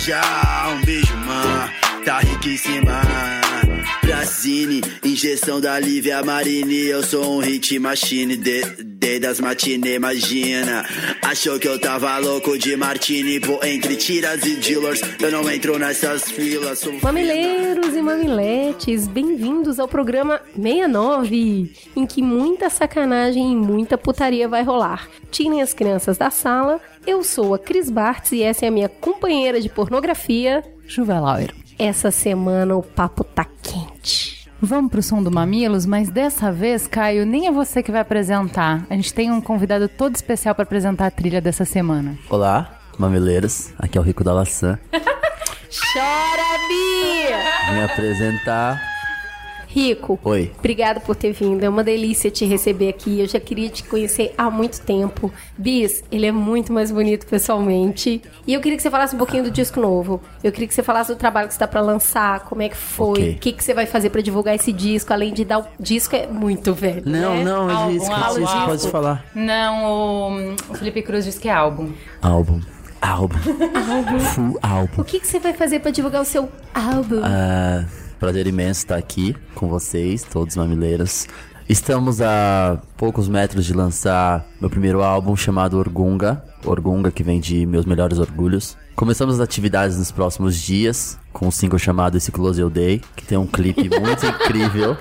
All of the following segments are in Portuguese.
Um beijo, man, tá riquíssima. Brasine, injeção da Lívia Marini. Eu sou um hit machine de, das matinê, imagina. Achou que eu tava louco de martini. Entre tiras e dealers, eu não entro nessas filas. Mamileiros e mamiletes, bem-vindos ao programa 69, em que muita sacanagem e muita putaria vai rolar. Tirem as crianças da sala, eu sou a Cris Bartz e essa é a minha companheira de pornografia. Juvelauer. Essa semana o papo tá quente. Vamos pro som do Mamilos, mas dessa vez, Caio, nem é você que vai apresentar. A gente tem um convidado todo especial para apresentar a trilha dessa semana. Olá, mamileiros. Aqui é o Rico da Laçã. Chora, Bia! Vim apresentar. Rico, Oi. obrigado por ter vindo. É uma delícia te receber aqui. Eu já queria te conhecer há muito tempo. Bis, ele é muito mais bonito pessoalmente. E eu queria que você falasse um pouquinho do disco novo. Eu queria que você falasse do trabalho que você tá pra lançar, como é que foi, o que, que você vai fazer pra divulgar esse disco, além de dar o disco é muito velho. Não, né? não, Álbum, é álbum, Pode, álbum. pode falar. Não, o, Felipe Cruz diz que é álbum. Álbum. Álbum. Full álbum. O que, que você vai fazer pra divulgar o seu álbum? Ah, prazer imenso estar aqui com vocês, todos mamileiros. Estamos a poucos metros de lançar meu primeiro álbum chamado Orgunga. Orgunga, que vem de Meus Melhores Orgulhos. Começamos as atividades nos próximos dias com um single chamado Esse Close Eu Day, que tem um clipe muito incrível.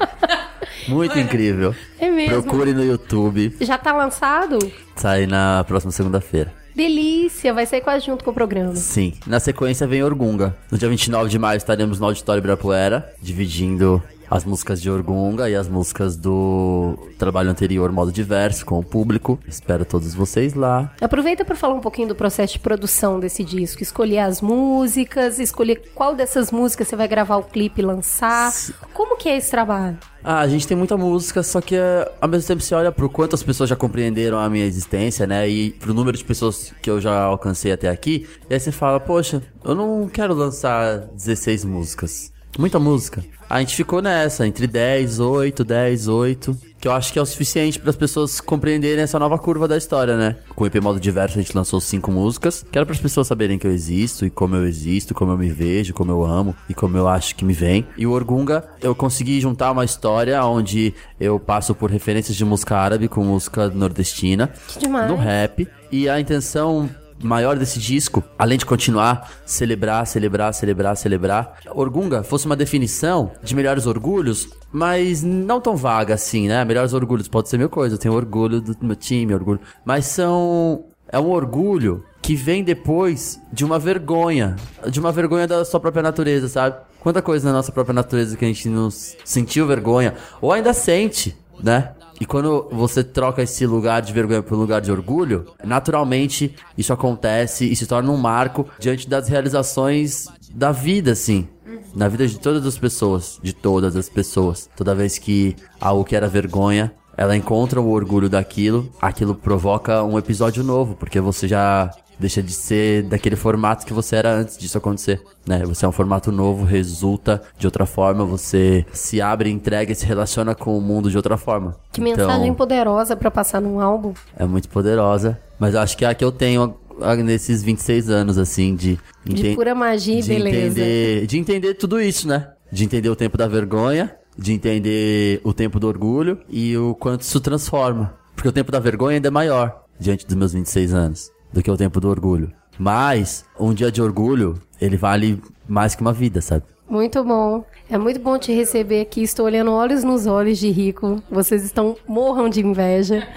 Muito incrível. É mesmo? Procure no YouTube. Já tá lançado? Sai na próxima segunda-feira. Delícia, vai sair quase junto com o programa. Sim. Na sequência vem Orgunga. No dia 29 de maio estaremos no Auditório Ibirapuera, dividindo as músicas de Orgunga e as músicas do trabalho anterior, modo diverso, com o público. Espero todos vocês lá. Aproveita para falar um pouquinho do processo de produção desse disco, escolher as músicas, escolher qual dessas músicas você vai gravar o clipe e lançar. Como que é esse trabalho? Ah, a gente tem muita música, só que eh, ao mesmo tempo você olha pro quanto as pessoas já compreenderam a minha existência, né? E pro número de pessoas que eu já alcancei até aqui. E aí você fala, poxa, eu não quero lançar 16 músicas. Muita música. A gente ficou nessa, entre 10, 8, 10, 8. Que eu acho que é o suficiente para as pessoas compreenderem essa nova curva da história, né? Com o EP Modo Diverso a gente lançou cinco músicas. Que era para as pessoas saberem que eu existo e como eu existo, como eu me vejo, como eu amo e como eu acho que me vem. E o Orgunga, eu consegui juntar uma história onde eu passo por referências de música árabe com música nordestina. Que demais. No rap. E a intenção maior desse disco, além de continuar celebrar, celebrar, celebrar, celebrar, Orgunga fosse uma definição de melhores orgulhos, mas não tão vaga assim, né? Melhores orgulhos pode ser mil coisas, eu tenho orgulho do meu time, orgulho, mas são é um orgulho que vem depois de uma vergonha, de uma vergonha da sua própria natureza, sabe? Quanta coisa na nossa própria natureza que a gente não sentiu vergonha ou ainda sente, né? E quando você troca esse lugar de vergonha por um lugar de orgulho, naturalmente isso acontece e se torna um marco diante das realizações da vida, assim. Na vida de todas as pessoas, de todas as pessoas. Toda vez que algo que era vergonha, ela encontra o orgulho daquilo, aquilo provoca um episódio novo, porque você já deixa de ser daquele formato que você era antes disso acontecer, né? Você é um formato novo, resulta de outra forma, você se abre, entrega e se relaciona com o mundo de outra forma. Que mensagem poderosa pra passar num álbum. É muito poderosa, mas eu acho que é a que eu tenho nesses 26 anos, assim, de... De pura magia e beleza. Entender, de entender tudo isso, né? De entender o tempo da vergonha, de entender o tempo do orgulho e o quanto isso transforma. Porque o tempo da vergonha ainda é maior, diante dos meus 26 anos, do que o tempo do orgulho. Mas, um dia de orgulho, ele vale mais que uma vida, sabe? Muito bom. É muito bom te receber aqui. Estou olhando olhos nos olhos de Rico. Vocês estão morram de inveja.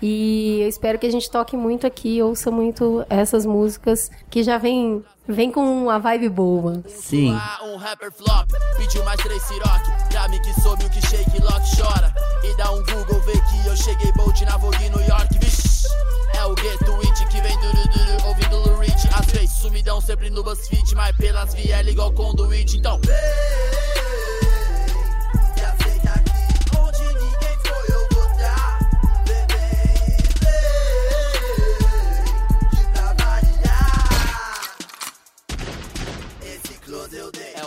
E eu espero que a gente toque muito aqui, ouça muito essas músicas que já vem, vem com uma vibe boa. Sim. Um rapper flop, pediu mais três siroc Pra mim que soube o que shake lock chora E dá um Google, vê que eu cheguei bold na Vogue New York Vixe, é o Get It que vem duro duro ouvindo Lou Reed. Às vezes sumidão sempre no BuzzFeed Mas pelas vielas igual conduit, então. Já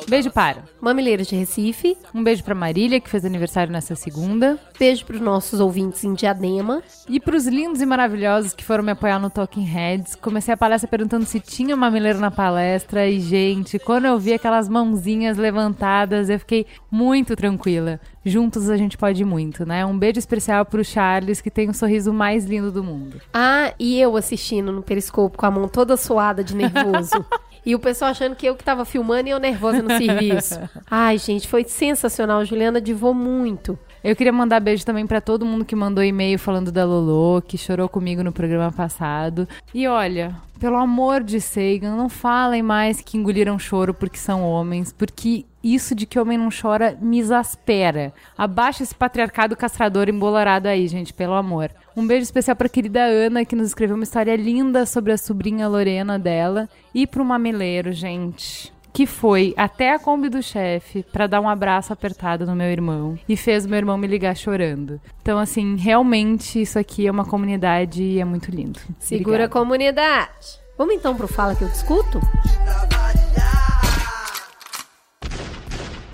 Beijo para. Mamileiros de Recife, Um beijo pra Marília, que fez aniversário nessa segunda. beijo pros nossos ouvintes em Diadema. E pros lindos e maravilhosos que foram me apoiar no Talking Heads. Comecei a palestra perguntando se tinha mamileiro na palestra. E, gente, quando eu vi aquelas mãozinhas levantadas, eu fiquei muito tranquila. Juntos a gente pode muito, né? Um beijo especial pro Charles, que tem o sorriso mais lindo do mundo. Ah, e eu assistindo no Periscope com a mão toda suada de nervoso. E o pessoal achando que eu que tava filmando e eu nervosa no serviço. Ai, gente, foi sensacional. Juliana divou muito. Eu queria mandar beijo também pra todo mundo que mandou e-mail falando da Lolo, que chorou comigo no programa passado. E olha, pelo amor de Sagan, não falem mais que engoliram choro porque são homens, porque isso de que homem não chora me exaspera. Abaixa esse patriarcado castrador embolorado aí, gente, pelo amor. Um beijo especial pra querida Ana, que nos escreveu uma história linda sobre a sobrinha Lorena dela. E pro mameleiro, gente que foi até a Kombi do chefe pra dar um abraço apertado no meu irmão e fez meu irmão me ligar chorando. Então, assim, realmente isso aqui é uma comunidade e é muito lindo. Segura a Obrigada. comunidade. Vamos então pro Fala Que Eu Discuto?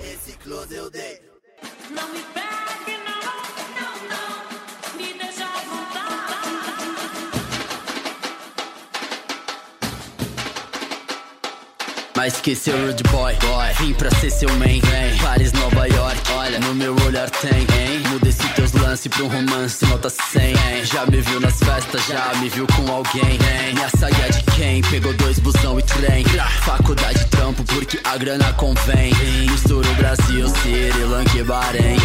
Esse close eu dei Mas que seu rude boy, boy Vim pra ser seu man, vem Paris, Nova York, olha No meu olhar tem, hein Muda esse teus lance pra um romance Nota 100, hein? Já me viu nas festas, já me viu com alguém, hein Minha saia de quem? Pegou dois busão e trem Faculdade trampo porque a grana convém Mistura o Brasil, Sri Lanka e Bahrein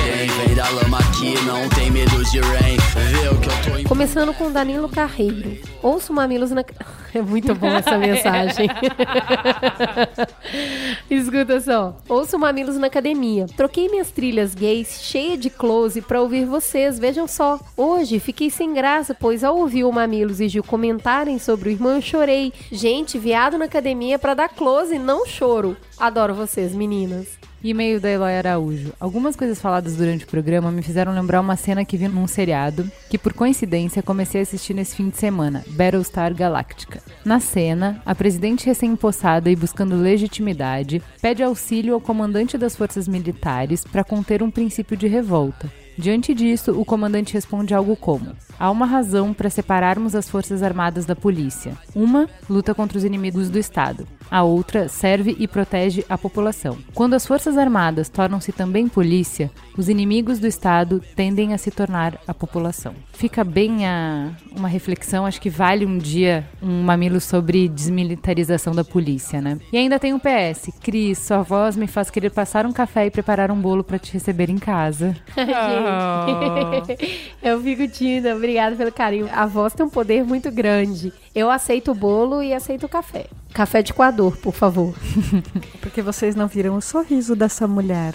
vem da lama aqui não tem medo de rain Vê o que eu tô em Começando com Danilo Carreiro. Ouço mamilos na. É muito bom essa mensagem. Escuta só. Ouço mamilos na academia. Troquei minhas trilhas gays cheia de close pra ouvir vocês. Vejam só. Hoje fiquei sem graça, pois ao ouvir o Mamilos e Gil comentarem sobre o irmão, eu chorei. Gente, viado na academia pra dar close, não choro. Adoro vocês, meninas. E-mail da Eloy Araújo. Algumas coisas faladas durante o programa me fizeram lembrar uma cena que vi num seriado que, por coincidência, comecei a assistir nesse fim de semana, Battlestar Galactica. Na cena, a presidente recém-impossada e buscando legitimidade pede auxílio ao comandante das forças militares para conter um princípio de revolta. Diante disso, o comandante responde algo como: Há uma razão para separarmos as forças armadas da polícia. Uma luta contra os inimigos do Estado. A outra serve e protege a população. Quando as forças armadas tornam-se também polícia, os inimigos do Estado tendem a se tornar a população. Fica bem a, uma reflexão, acho que vale um dia um mamilo sobre desmilitarização da polícia, né? E ainda tem um PS. Cris, sua voz me faz querer passar um café e preparar um bolo para te receber em casa. Eu fico tímida. Obrigada pelo carinho. A voz tem um poder muito grande. Eu aceito o bolo e aceito o café. Café de coador, por favor. Porque vocês não viram o sorriso dessa mulher.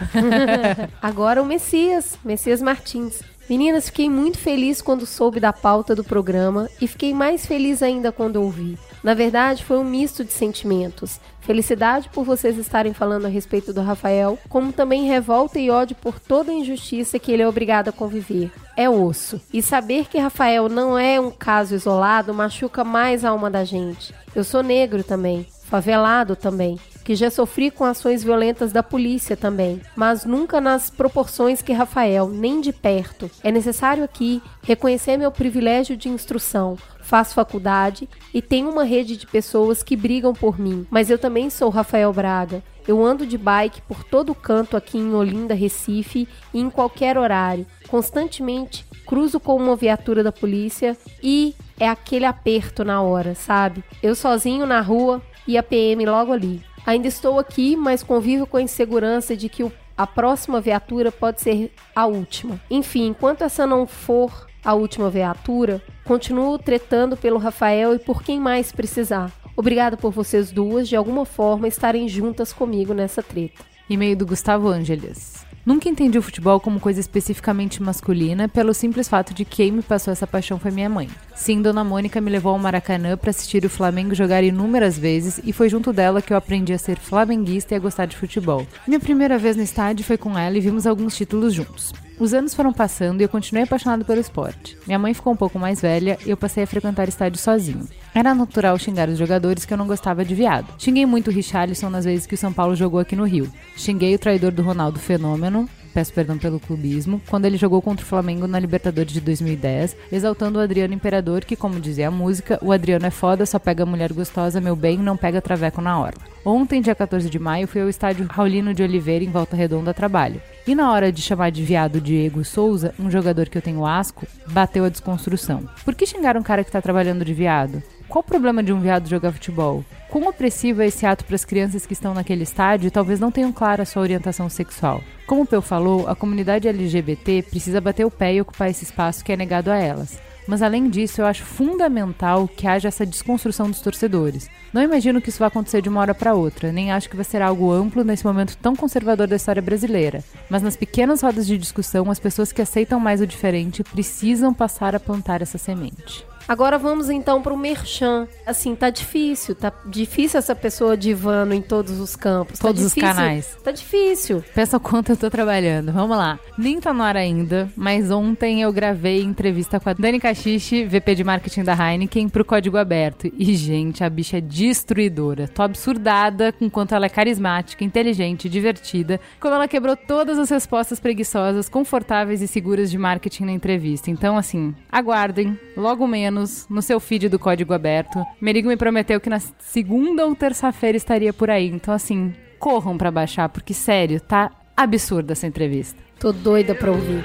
Agora o Messias, Messias Martins. Meninas, fiquei muito feliz quando soube da pauta do programa e fiquei mais feliz ainda quando ouvi. Na verdade, foi um misto de sentimentos. Felicidade por vocês estarem falando a respeito do Rafael, como também revolta e ódio por toda a injustiça que ele é obrigado a conviver. É osso. E saber que Rafael não é um caso isolado machuca mais a alma da gente. Eu sou negro também, favelado também, que já sofri com ações violentas da polícia também, mas nunca nas proporções que Rafael, nem de perto. É necessário aqui reconhecer meu privilégio de instrução. Faço faculdade e tenho uma rede de pessoas que brigam por mim, mas eu também sou Rafael Braga. Eu ando de bike por todo canto aqui em Olinda, Recife e em qualquer horário. Constantemente cruzo com uma viatura da polícia e é aquele aperto na hora, sabe? Eu sozinho na rua e a PM logo ali. Ainda estou aqui, mas convivo com a insegurança de que a próxima viatura pode ser a última. Enfim, enquanto essa não for a última viatura, continuo tretando pelo Rafael e por quem mais precisar. Obrigado por vocês duas, de alguma forma, estarem juntas comigo nessa treta. E-mail do Gustavo Ângeles. Nunca entendi o futebol como coisa especificamente masculina, pelo simples fato de que quem me passou essa paixão foi minha mãe. Sim, Dona Mônica me levou ao Maracanã para assistir o Flamengo jogar inúmeras vezes e foi junto dela que eu aprendi a ser flamenguista e a gostar de futebol. Minha primeira vez no estádio foi com ela e vimos alguns títulos juntos. Os anos foram passando e eu continuei apaixonado pelo esporte. Minha mãe ficou um pouco mais velha e eu passei a frequentar estádio sozinho. Era natural xingar os jogadores que eu não gostava de viado. Xinguei muito o Richarlison nas vezes que o São Paulo jogou aqui no Rio. Xinguei o traidor do Ronaldo Fenômeno, peço perdão pelo clubismo, quando ele jogou contra o Flamengo na Libertadores de 2010, exaltando o Adriano Imperador, que, como dizia a música, o Adriano é foda, só pega mulher gostosa, meu bem, não pega traveco na orla. Ontem, dia 14 de maio, fui ao estádio Raulino de Oliveira, em Volta Redonda, trabalho. E na hora de chamar de viado Diego Souza, um jogador que eu tenho asco, bateu a desconstrução. Por que xingar um cara que tá trabalhando de viado? Qual o problema de um viado jogar futebol? Quão opressivo é esse ato para as crianças que estão naquele estádio e talvez não tenham clara sua orientação sexual? Como o Peu falou, a comunidade LGBT precisa bater o pé e ocupar esse espaço que é negado a elas. Mas além disso, eu acho fundamental que haja essa desconstrução dos torcedores. Não imagino que isso vai acontecer de uma hora para outra, nem acho que vai ser algo amplo nesse momento tão conservador da história brasileira. Mas nas pequenas rodas de discussão, as pessoas que aceitam mais o diferente precisam passar a plantar essa semente. Agora vamos então pro merchan. Assim, tá difícil, tá difícil essa pessoa divando em todos os campos. tá Todos os difícil, canais. Tá difícil. Peça o quanto eu tô trabalhando. Vamos lá. Nem tá no ar ainda, mas ontem eu gravei entrevista com a Dani Cachiche, VP de marketing da Heineken, pro Código Aberto. E, gente, a bicha é destruidora. Tô absurdada com quanto ela é carismática, inteligente, divertida, como ela quebrou todas as respostas preguiçosas, confortáveis e seguras de marketing na entrevista. Então, assim, aguardem, logo menos, no seu feed do Código Aberto. Merigo me prometeu que na segunda ou terça-feira estaria por aí. Então, assim, corram pra baixar, porque, sério, tá absurda essa entrevista. Tô doida pra ouvir.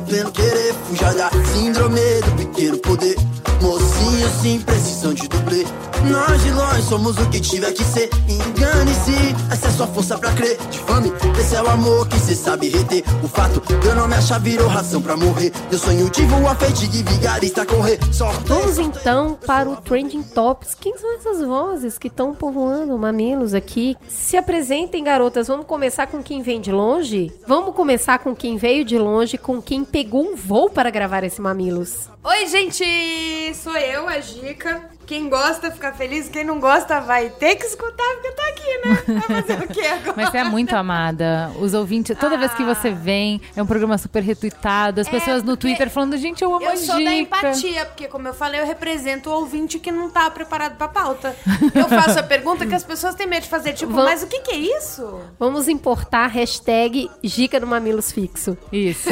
Pleno querer. Fuja da síndrome do pequeno poder. Mocinho sim, precisam de dublê Nós de longe somos o que tiver que ser Engane-se, essa é sua força pra crer Difame, esse é o amor que cê sabe reter O fato, teu nome achar virou ração pra morrer Meu sonho tive uma fadiga e vigarista correr Sorte Vamos então para o Trending Tops. Quem são essas vozes que estão povoando mamilos aqui? Se apresentem, garotas. Vamos começar com quem vem de longe? Vamos começar com quem veio de longe, com quem pegou um voo para gravar esse mamilos. Oi, gente! Sou eu, a Gica. Quem gosta fica feliz, quem não gosta vai ter que escutar porque eu tô aqui, né? Vai fazer o quê agora? Mas você é muito amada. Os ouvintes, toda vez que você vem, é um programa super retweetado. As pessoas no Ah. Twitter falando, gente, eu amo a Eu sou da Gica. empatia, porque como eu falei, eu represento o ouvinte que não tá preparado pra pauta. Eu faço a pergunta que as pessoas têm medo de fazer, tipo, Vam- mas o que que é isso? Vamos importar a hashtag Gica do Mamilos Fixo. Isso.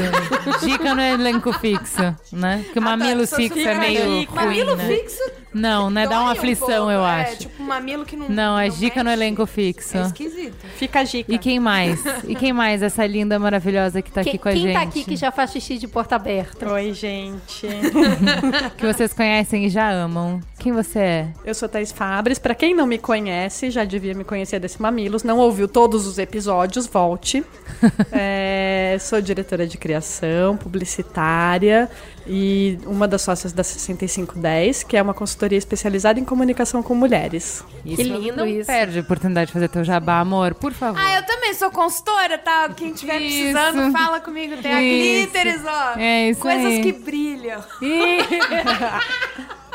Dica no elenco fixo, né? Porque o mamilo Ah, tá, fixo é meio ruim, Mamilo né? fixo? Não, né? Dá uma um aflição, pouco, eu é, acho. tipo um mamilo que não Não, é dica no elenco fixo. É esquisito. Fica a dica. E quem mais? E quem mais? Essa linda, maravilhosa que tá aqui Quem, com a quem gente. tá aqui que já faz xixi de porta aberta? Oi, gente. Que vocês conhecem e já amam. Quem você é? Eu sou Thaís Fabres. Pra quem não me conhece, já devia me conhecer desse Mamilos. Não ouviu todos os episódios, volte. É, sou diretora de criação, publicitária e uma das sócias da 6510, que é uma consultoria especializada em comunicação com mulheres. Isso, lindo não isso. perde a oportunidade de fazer teu jabá, amor, por favor. Ah, eu também sou consultora, tá? Quem tiver Isso. precisando, fala comigo. Tem a glitters, ó. É isso Coisas aí. que brilham. Ih,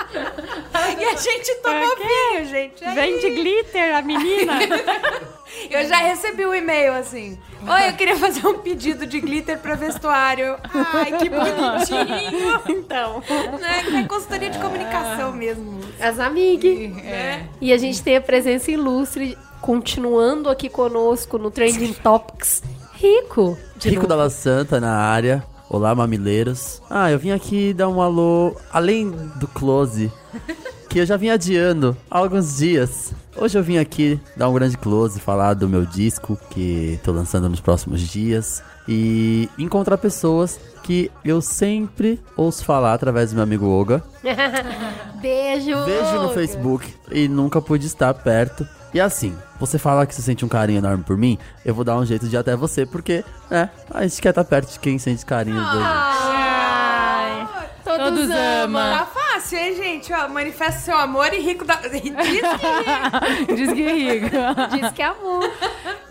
E a gente tomou vinho, gente. Aí, Vem de glitter, a menina! Eu já recebi um e-mail assim. Oi, eu queria fazer um pedido de glitter pra vestuário. Ai, que bonitinho. então. né? Que é consultoria de comunicação mesmo. As amigas. é. E a gente tem a presença ilustre, continuando aqui conosco no Trending Topics. Rico. de Rico novo. Dalla Santa na área. Olá, mamileiros. Ah, eu vim aqui dar um alô, além do close, que eu já vim adiando há alguns dias. Hoje eu vim aqui dar um grande close, falar do meu disco que tô lançando nos próximos dias e encontrar pessoas que eu sempre ouço falar através do meu amigo Oga. Beijo! Vejo no Facebook e nunca pude estar perto. E assim, você falar que você sente um carinho enorme por mim, eu vou dar um jeito de ir até você, porque, né, a gente quer estar perto de quem sente carinho por Ai. Todos, Todos amam. amam. Tá fácil, hein, gente? Ó, manifesta seu amor e rico da. Diz que rico. Diz que rico. Diz que é amor.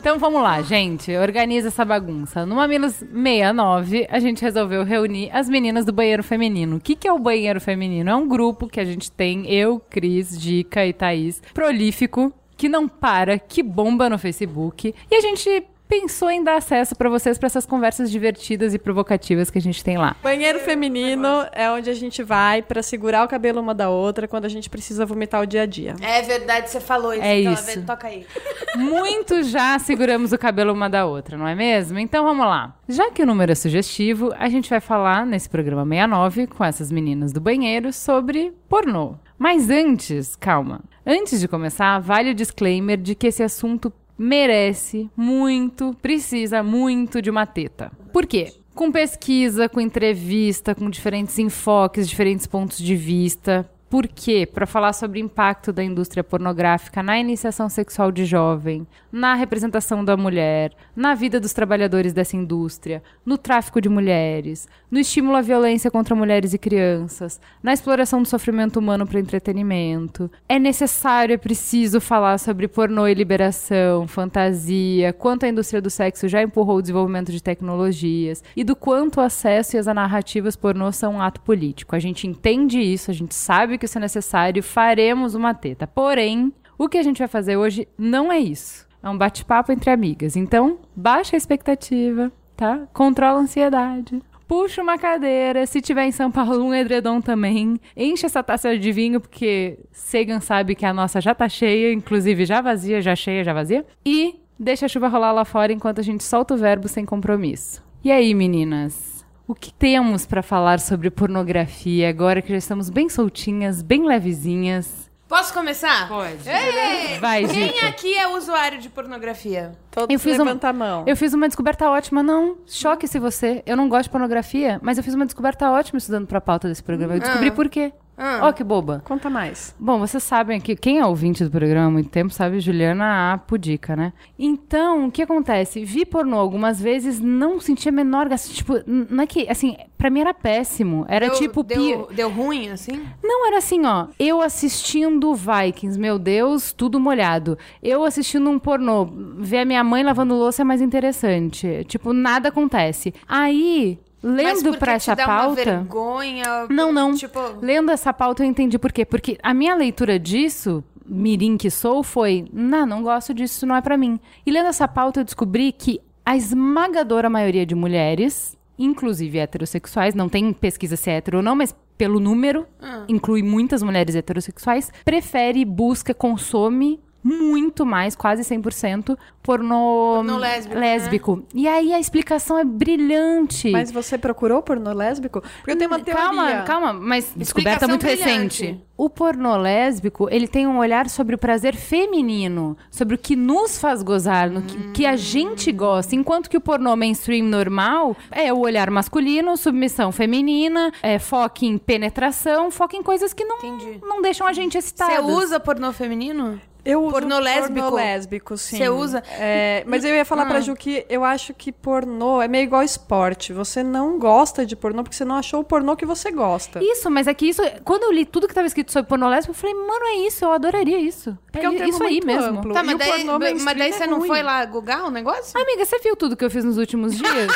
Então vamos lá, gente. Organiza essa bagunça. No Mamilos 69, a gente resolveu reunir as meninas do banheiro feminino. O que, que é o banheiro feminino? É um grupo que a gente tem, eu, Cris, Dica e Thaís, prolífico, que não para, que bomba no Facebook. E a gente pensou em dar acesso pra vocês pra essas conversas divertidas e provocativas que a gente tem lá. Banheiro feminino é onde a gente vai pra segurar o cabelo uma da outra quando a gente precisa vomitar o dia a dia. É verdade, você falou isso. É então, isso. Toca aí. Muito já seguramos o cabelo uma da outra, não é mesmo? Então vamos lá. Já que o número é sugestivo, a gente vai falar nesse programa 69 com essas meninas do banheiro sobre pornô. Mas antes, calma. Antes de começar, vale o disclaimer de que esse assunto merece muito, precisa muito de uma teta. Por quê? Com pesquisa, com entrevista, com diferentes enfoques, diferentes pontos de vista. Por quê? Para falar sobre o impacto da indústria pornográfica na iniciação sexual de jovem, na representação da mulher, na vida dos trabalhadores dessa indústria, no tráfico de mulheres, no estímulo à violência contra mulheres e crianças, na exploração do sofrimento humano para entretenimento. É necessário, é preciso falar sobre pornô e liberação, fantasia, quanto a indústria do sexo já empurrou o desenvolvimento de tecnologias e do quanto o acesso e as narrativas pornô são um ato político. A gente entende isso, a gente sabe que isso é necessário, faremos uma teta. Porém, o que a gente vai fazer hoje não é isso. É um bate-papo entre amigas. Então, baixa a expectativa, tá? Controla a ansiedade. Puxa uma cadeira, se tiver em São Paulo, um edredom também. Enche essa taça de vinho, porque Sagan sabe que a nossa já tá cheia, inclusive já vazia, já cheia, já vazia. E deixa a chuva rolar lá fora enquanto a gente solta o verbo sem compromisso. E aí, meninas? O que temos pra falar sobre pornografia agora que já estamos bem soltinhas, bem levezinhas? Posso começar? Pode. Ei, Vai, Quem Dica. aqui é usuário de pornografia? Todos Eu fiz um- levanta a mão. Eu fiz uma descoberta ótima, não. Choque-se você. Eu não gosto de pornografia, mas eu fiz uma descoberta ótima estudando pra pauta desse programa. Eu descobri por quê. Ó, que boba. Conta mais. Bom, vocês sabem que quem é ouvinte do programa há muito tempo sabe Juliana a pudica, né? Então, o que acontece? Vi pornô algumas vezes, não senti a menor gasto. Tipo, não é que, assim, pra mim era péssimo. Era Deu- tipo... pi- Deu, deu ruim, assim? Não, era assim, ó. Eu assistindo Vikings, meu Deus, tudo molhado. Eu assistindo um pornô, ver a minha mãe lavando louça é mais interessante. Tipo, nada acontece. Aí, lendo te essa dá uma pauta. vergonha? Não, não. Tipo, Lendo essa pauta eu entendi por quê. Porque a minha leitura disso, mirim que sou, foi... Não, não gosto disso, isso não é pra mim. E lendo essa pauta eu descobri que a esmagadora maioria de mulheres, inclusive heterossexuais, não tem pesquisa se é hétero ou não, mas pelo número, inclui muitas mulheres heterossexuais, prefere, busca, consome muito mais, quase 100%, pornô, Pornô lésbico, né? lésbico. E aí a explicação é brilhante. Mas você procurou pornô lésbico? Porque eu tenho uma teoria. Calma, calma, mas descoberta muito brilhante. recente. O pornô lésbico, ele tem um olhar sobre o prazer feminino, sobre o que nos faz gozar, no que, que a gente gosta, enquanto que o pornô mainstream normal é o olhar masculino, submissão feminina, é foco em penetração, foco em coisas que não, Entendi. não deixam a gente excitada. você usa pornô feminino? Eu uso Pornô lésbico? Pornô lésbico, sim. Você usa? É, mas eu ia falar Ah. pra Ju que eu acho que pornô é meio igual esporte. Você não gosta de pornô porque você não achou o pornô que você gosta. Isso, mas é que isso, quando eu li tudo que tava escrito sobre pornô lésbico, eu falei, mano, é isso, eu adoraria isso. Porque é um é termo isso aí muito mesmo. amplo. Tá, mas daí, pornô mas daí é você não ruim. foi lá gugar o negócio? Amiga, você viu tudo que eu fiz nos últimos dias?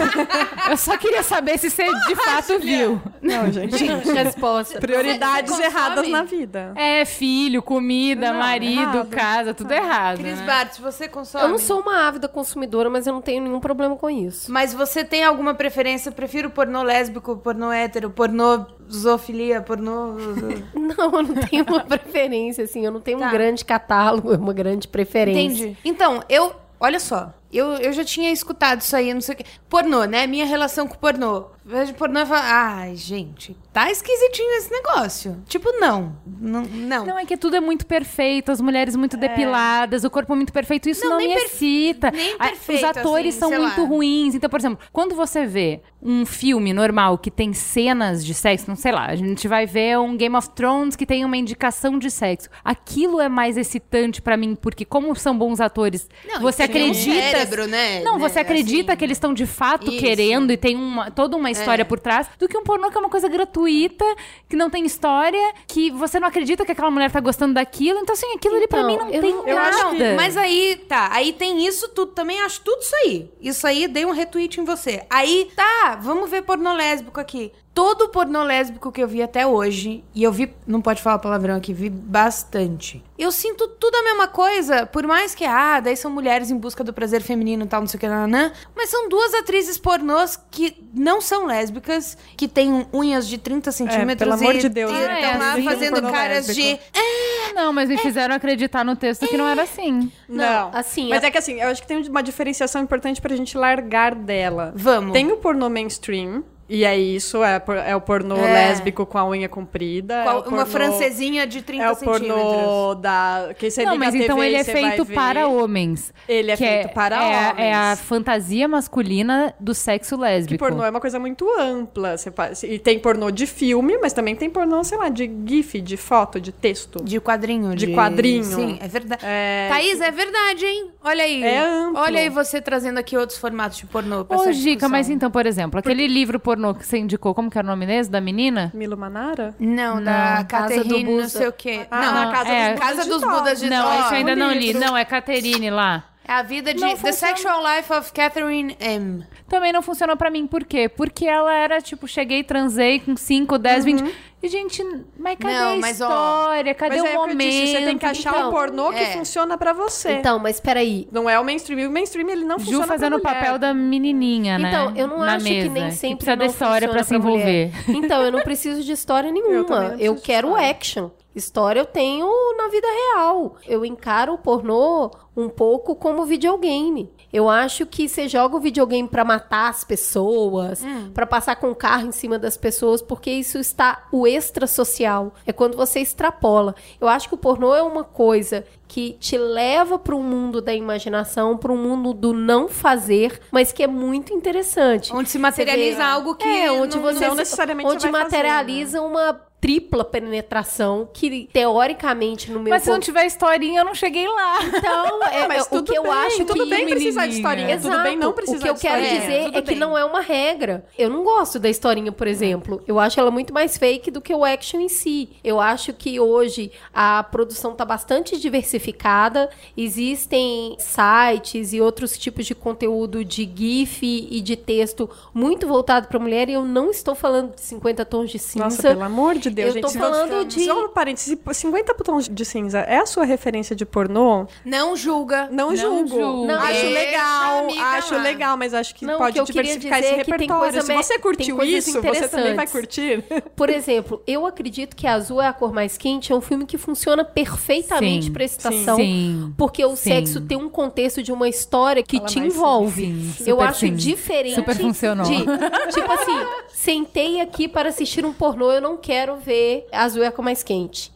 eu só queria saber se você de fato viu. Não, gente. Resposta. Prioridades erradas na vida. É filho, comida, Não, marido, errado. casa, tudo errado. Cris né? Bartz, você consome? Eu não sou uma ávida consumidora, mas eu não tenho nenhum problema com isso. Mas você tem alguma preferência? Eu prefiro pornô lésbico, pornô hétero, pornô zoofilia, pornô... Não, eu não tenho uma preferência, assim. Eu não tenho Tá. um grande catálogo, uma grande preferência. Entendi. Então, eu... Olha só. Eu, eu já tinha escutado isso aí, não sei o quê. Pornô, né? Minha relação com pornô. Vejo pornô e falo, ai, gente, tá esquisitinho esse negócio. Tipo, não. Não. Não, Não, é que tudo é muito perfeito, as mulheres muito depiladas, o corpo muito perfeito, isso Não, não, nem me excita. nem perfeito, Os atores assim, são muito lá. ruins. Então, por exemplo, quando você vê um filme normal que tem cenas de sexo, não sei lá, a gente vai ver um Game of Thrones que tem uma indicação de sexo. Aquilo é mais excitante pra mim, porque como são bons atores, Não, você acredita... cérebro, né? Não, Né, você acredita assim. que eles estão de fato Isso. querendo e tem uma, toda uma história É. por trás, do que um pornô que é uma coisa gratuita, que não tem história, que você não acredita que aquela mulher tá gostando daquilo. Então, assim, aquilo ali pra Então, mim não eu tem eu nada. acho que- Mas aí, tá, aí tem isso tudo, também acho tudo isso aí. Isso aí, dei um retweet em você. Aí, tá, vamos ver pornô lésbico aqui. Todo pornô lésbico que eu vi até hoje, e eu vi, não pode falar palavrão aqui, vi bastante. Eu sinto tudo a mesma coisa, por mais que, ah, daí são mulheres em busca do prazer feminino e tal, não sei o que, nanã, mas são duas atrizes pornôs que não são lésbicas, que têm unhas de 30 centímetros pelo amor e de Deus, e estão lá Tem um fazendo caras lésbico. de... Não, mas me fizeram acreditar no texto que não era assim. Não, assim, Mas é que assim, eu acho que tem uma diferenciação importante pra gente largar dela. Vamos. Tem o pornô mainstream. E é isso, é, por- é o pornô É. lésbico com a unha comprida. Qual- é o uma pornô- francesinha de 30 É o centímetros. pornô da. Que você não, mas a então TV ele é feito para homens. Ele é que feito para é, homens. É a fantasia masculina do sexo Que lésbico. pornô é uma coisa muito ampla. Você faz- E tem pornô de filme, mas também tem pornô, sei lá, de GIF, de foto, de texto. De quadrinho. De quadrinho. Sim, é verdade. É, Thaís, é verdade, hein? Olha aí. É amplo. Olha aí você trazendo aqui outros formatos de pornô Ô, Gica, mas então, por exemplo, aquele livro pornô que você indicou, como que era o nome mesmo? Da menina? Milo Manara? Não, Não, da do não sei o quê. Ah, não, na Casa é. dos Casa dos Budas de Não, eu ainda não li. Não, é Caterine lá. É a vida de Não The funciona. Sexual Life of Catherine M. Também não funcionou pra mim. Por quê? Porque ela era, tipo, cheguei, transei com 5, 10, 20. E, gente, mas cadê Não, a mas, ó, história? Cadê mas o é que momento? disse, você tem que achar Então, um pornô que é. funciona pra você. Então, mas peraí. Não é o mainstream. O mainstream ele não Ju funciona fazendo o papel da menininha, né? Então, eu não Na acho mesa, que nem sempre precisa da não história pra funciona se envolver. Então, eu não preciso de história nenhuma. Eu Eu, de quero história. action. História eu tenho na vida real. Eu encaro o pornô um pouco como videogame. Eu acho que você joga o videogame pra matar as pessoas, Hum. pra passar com o carro em cima das pessoas, porque isso está o extra social. É quando você extrapola. Eu acho que o pornô é uma coisa que te leva para um mundo da imaginação, para um mundo do não fazer, mas que é muito interessante. Onde se materializa Você vê- algo que é, onde não- você não necessariamente onde vai fazer, né? materializa uma tripla penetração que teoricamente no meu Mas se não ponto- tiver historinha, eu não cheguei lá. então, é, mas é, o tudo que eu bem, acho tudo que bem precisar de historinha. Exato. Tudo bem não precisar O que eu de quero historinha. dizer Tudo é que não é uma regra. Eu não gosto da historinha, por exemplo. Eu acho ela muito mais fake do que o action em si. Eu acho que hoje a produção está bastante diversificada. Existem sites e outros tipos de conteúdo de GIF e de texto muito voltado para mulher. E eu não estou falando de 50 tons de cinza. Nossa, pelo amor de Deus, Eu gente. tô se falando de- Só um parênteses. 50 tons de cinza é a sua referência de pornô? Não julga. Não, julgo. julgo. Não, acho legal, amiga acho lá. legal, mas acho que Não, pode que eu diversificar esse é repertório. coisa Se me- você curtiu isso, você também vai curtir. Por exemplo, eu acredito que Azul é a cor mais quente é um filme que funciona perfeitamente Sim, para excitação. Sim. Porque o Sim. sexo tem um contexto de uma história que Fala te sim, envolve. sim. eu acho sim. diferente. Super funcionou. de- tipo assim, sentei aqui para assistir um pornô, eu não quero ver Azul é a cor mais quente.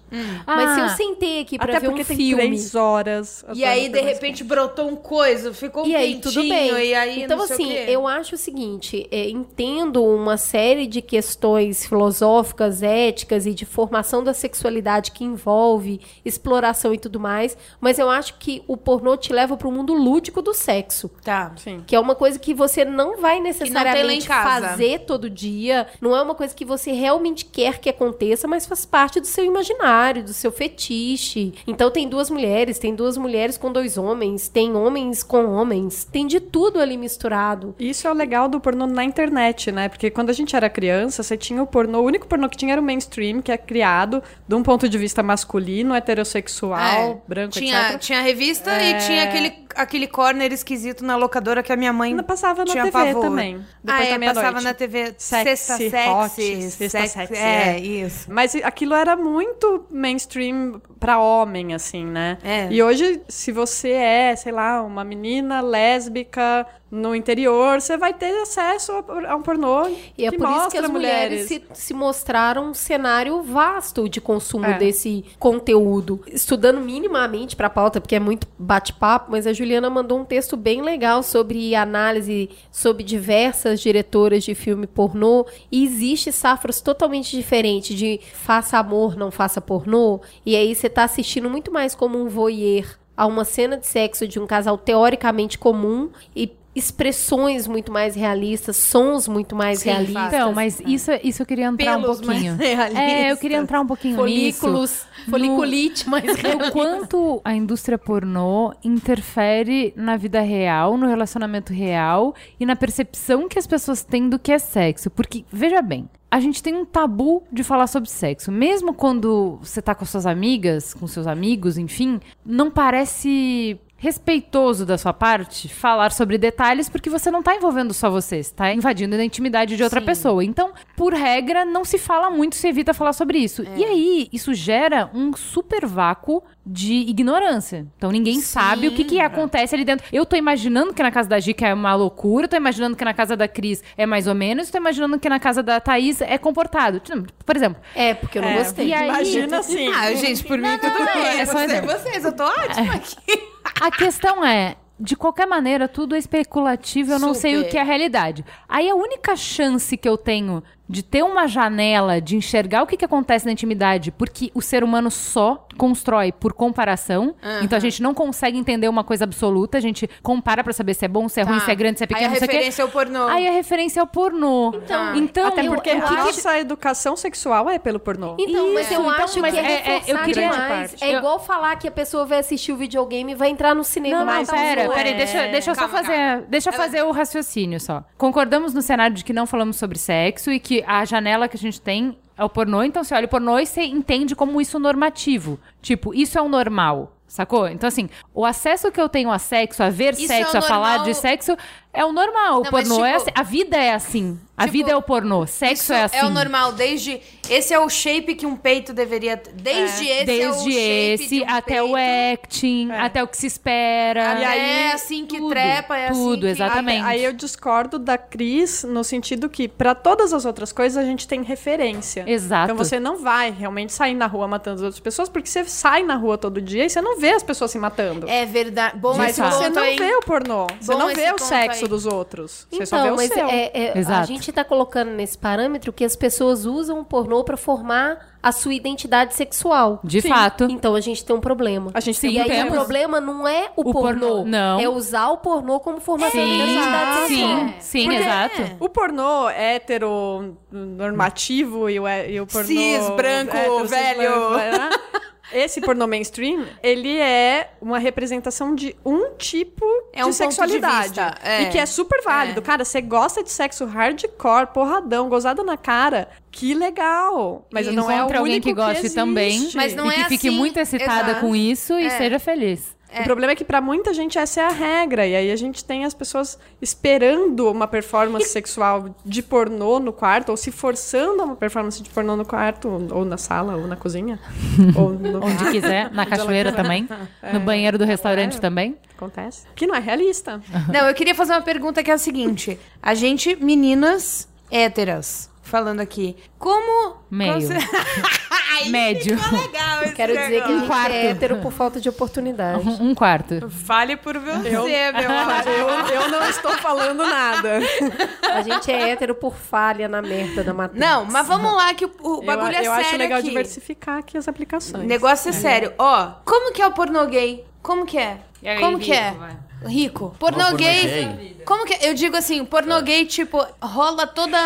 Mas se eu Ah, sentei aqui para Até ver porque um tem filme. três horas. E aí, de repente, brotou um coisa, ficou um E aí, tudo bem. E aí, então, não sei o assim, quê. eu acho o seguinte: é, entendo uma série de questões filosóficas, éticas e de formação da sexualidade que envolve exploração e tudo mais, mas eu acho que o pornô te leva para o mundo lúdico do sexo. Tá. Sim. Que é uma coisa que você não vai necessariamente casa. fazer todo dia. Não é uma coisa que você realmente quer que aconteça, mas faz parte do seu imaginário, do seu fetiche. Então tem duas mulheres, tem duas mulheres com dois homens, tem homens com homens, tem de tudo ali misturado. Isso é o legal do pornô na internet, né? Porque quando a gente era criança, você tinha o pornô, o único pornô que tinha era o mainstream, que é criado de um ponto de vista masculino, heterossexual, É, branco, tinha, etc. tinha revista e tinha aquele, aquele corner esquisito na locadora que a minha mãe passava na tinha TV pavor. também. Depois ah, da é, meia-noite. passava na TV Sexy, Sexta hot, Sexy, Sexta sex- Sexy, é, é. isso. Mas aquilo era muito mainstream pra homem, assim, né? É. E hoje, se você é, sei lá, uma menina lésbica no interior, você vai ter acesso a, a um pornô E é por isso que mostra as mulheres se, se mostraram um cenário vasto de consumo É. desse conteúdo. Estudando minimamente pra pauta, porque é muito bate-papo, mas a Juliana mandou um texto bem legal sobre análise sobre diversas diretoras de filme pornô. E existe safras totalmente diferentes de faça amor, não faça pornô. E aí você tá assistindo muito mais como um voyeur a uma cena de sexo de um casal teoricamente comum e expressões muito mais realistas, sons muito mais Sim, realistas. Então, mas isso, isso eu queria entrar Pelos um pouquinho. É, eu queria entrar um pouquinho folículos, nisso. foliculite mais O realista. quanto a indústria pornô interfere na vida real, no relacionamento real e na percepção que as pessoas têm do que é sexo. Porque, veja bem, a gente tem um tabu de falar sobre sexo. Mesmo quando você tá com suas amigas, com seus amigos, enfim, não parece respeitoso da sua parte falar sobre detalhes porque você não tá envolvendo só você, você tá invadindo a intimidade de outra pessoa. Então, por regra, não se fala muito, se evita falar sobre isso. E aí, isso gera um super vácuo de ignorância. Então, ninguém sabe o que, que acontece ali dentro. Eu tô imaginando que na casa da Gica é uma loucura, tô imaginando que na casa da Cris é mais ou menos, tô imaginando que na casa da Thaís é comportado. Por exemplo, É, porque eu não É, gostei. Aí- Imagina assim. Ah, gente, por mim tudo não, bem. é É só vocês, eu tô ótima aqui. A questão é, de qualquer maneira, tudo é especulativo, eu não sei o que é a realidade. Aí a única chance que eu tenho de ter uma janela, de enxergar o que, que acontece na intimidade, porque o ser humano só constrói por comparação. Então a gente não consegue entender uma coisa absoluta, a gente compara pra saber se é bom, se é ruim, Tá. se é grande, se é Aí pequeno, a não sei o quê. referência é o pornô. Aí a referência é o pornô. Então, então Até eu- porque eu a acho- nossa educação sexual é pelo pornô. Então, mas Isso, eu então, acho mas que é, é- é, eu queria- demais. É igual falar que a pessoa vai assistir o videogame e vai entrar no cinema. Não, mas pera, não pera, é. deixa, deixa eu só Calma, fazer, deixa eu fazer o raciocínio só. Concordamos no cenário de que não falamos sobre sexo e que a janela que a gente tem é o pornô, então você olha o pornô e você entende como isso normativo. Tipo, isso é o normal. Sacou? Então, assim, o acesso que eu tenho a sexo, a ver Isso sexo, é a o falar normal- de sexo, é o normal. O Não, mas, pornô é tipo- assim. A vida é assim. A Tipo, vida é o pornô. Sexo Isso é assim. é o normal, desde. Esse é o shape que um peito deveria. Desde esse é o Desde shape esse de um até o peito, acting, até o que se espera. E aí, assim que tudo, trepa, é assim. tudo, que- exatamente. Aí eu discordo da Cris no sentido que pra todas as outras coisas a gente tem referência. Exato. Então você não vai realmente sair na rua matando as outras pessoas, porque você sai na rua todo dia e você não vê as pessoas se matando. É verdade. Bom, Mas esse você não aí. vê o pornô. Você Bom não esse vê o sexo aí. Dos outros. Você só vê Então, o mas seu. é, é- a Exato. gente tá colocando nesse parâmetro que as pessoas usam o pornô pra formar a sua identidade sexual. De Sim. fato. Então a gente tem um problema. A gente e tem um aí problema. o problema não é o, O pornô, pornô, não. É usar o pornô como formação da Sim, identidade sexual. sim, sim, Porque exato. O pornô hétero normativo e o, é- e o pornô. Cis, branco, hétero, cis, velho. branco, né? Esse pornô mainstream, ele é uma representação de um tipo É um ponto de de sexualidade. vista, é. E que é super válido. É. Cara, você gosta de sexo hardcore, porradão, gozada na cara. Que legal. Mas E não é o alguém único que goste existe. também. Mas não e que é fique assim, muito excitada exato. com isso e seja feliz. O problema é que pra muita gente essa é a regra. E aí a gente tem as pessoas esperando uma performance sexual de pornô no quarto, ou se forçando a uma performance de pornô no quarto, ou na sala, ou na cozinha. ou no Onde quiser, na cachoeira também. No banheiro do restaurante É. também. Acontece. Que não é realista. Não, eu queria fazer uma pergunta que é a seguinte: a gente, meninas héteras, falando aqui, como. Meio. como você- Ai, Médio. ficou legal esse Quero dizer que gente quarto. é hétero por falta de oportunidade. Um, um quarto. Fale por você, Eu- meu amor. Eu, eu não estou falando nada. A gente é hétero por falha na merda da matéria. Não, mas vamos lá que o, o Eu, bagulho é eu sério acho legal aqui. diversificar aqui as O aplicações. negócio é sério. Ó, como que é o pornô gay? Como que é? E aí, como que Rico, é? vai. Rico. Pornô pornô gay. gay? Como que é? Eu digo assim, pornô gay, tipo, rola toda.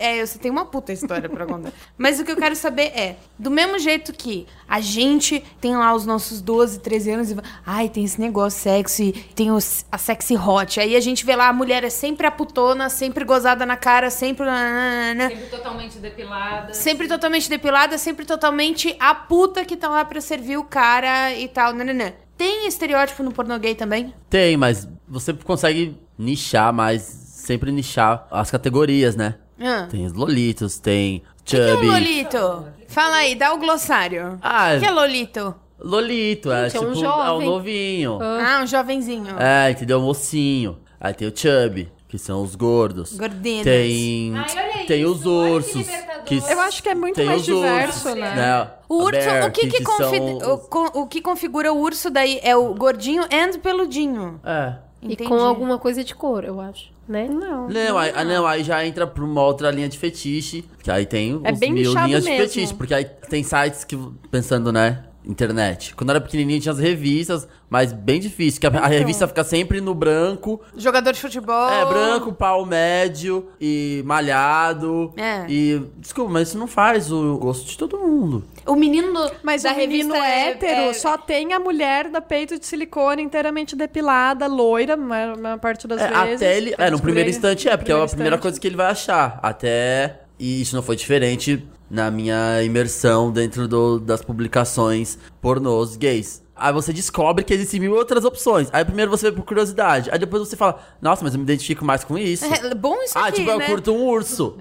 É, você tem uma puta história pra contar. Mas o que eu quero saber é, do mesmo jeito que a gente tem lá os nossos 12, 13 anos e vai, ai, tem esse negócio sexy, tem os, a sexy hot. Aí a gente vê lá, a mulher é sempre a putona, sempre gozada na cara, sempre. Sempre totalmente depilada. Sempre totalmente depilada, sempre totalmente a puta que tá lá pra servir o cara e tal. Nananã. Tem estereótipo no pornô gay também? Tem, mas você consegue nichar mais, sempre nichar as categorias, né? Ah. Tem os lolitos, tem O que é um chubby. lolito? Fala aí, dá o glossário. Ah, O que é Lolito? Lolito, é Gente, é tipo, um é um jovem. novinho. Ah, um jovenzinho. É, entendeu? Mocinho. Aí tem o Chubby, que são os gordos. Gordinhos. Tem, tem os ursos. Que Eu acho que é muito mais diverso, ursos, né? O urso, Bear, o que que, são confi- os- o, o que configura o urso daí é o gordinho and peludinho. É. E Entendi. com alguma coisa de cor, eu acho, né? Não. Não, aí, ah, não, aí já entra pra uma outra linha de fetiche. Que aí tem É mil linhas de mesmo. fetiche. Porque aí tem sites que, pensando, né? Internet. Quando eu era pequenininho tinha as revistas, mas bem difícil. Que a, Então. a revista fica sempre no branco. Jogador de futebol. É, branco, pau médio e malhado. É. E, desculpa, mas isso não faz o gosto de todo mundo. O menino do- Mas da o menino revista é- hétero é- só tem a mulher da peito de silicone inteiramente depilada, loira, a maior parte das É, vezes. até ele. É, no primeiro instante é, porque é a primeira instante. coisa que ele vai achar. Até. E isso não foi diferente na minha imersão dentro do- das publicações pornôs gays. Aí você descobre que existem mil outras opções. Aí primeiro você vê por curiosidade. Aí depois você fala, nossa, mas eu me identifico mais com isso. É bom isso Ah, aqui, tipo, eu né? curto um urso.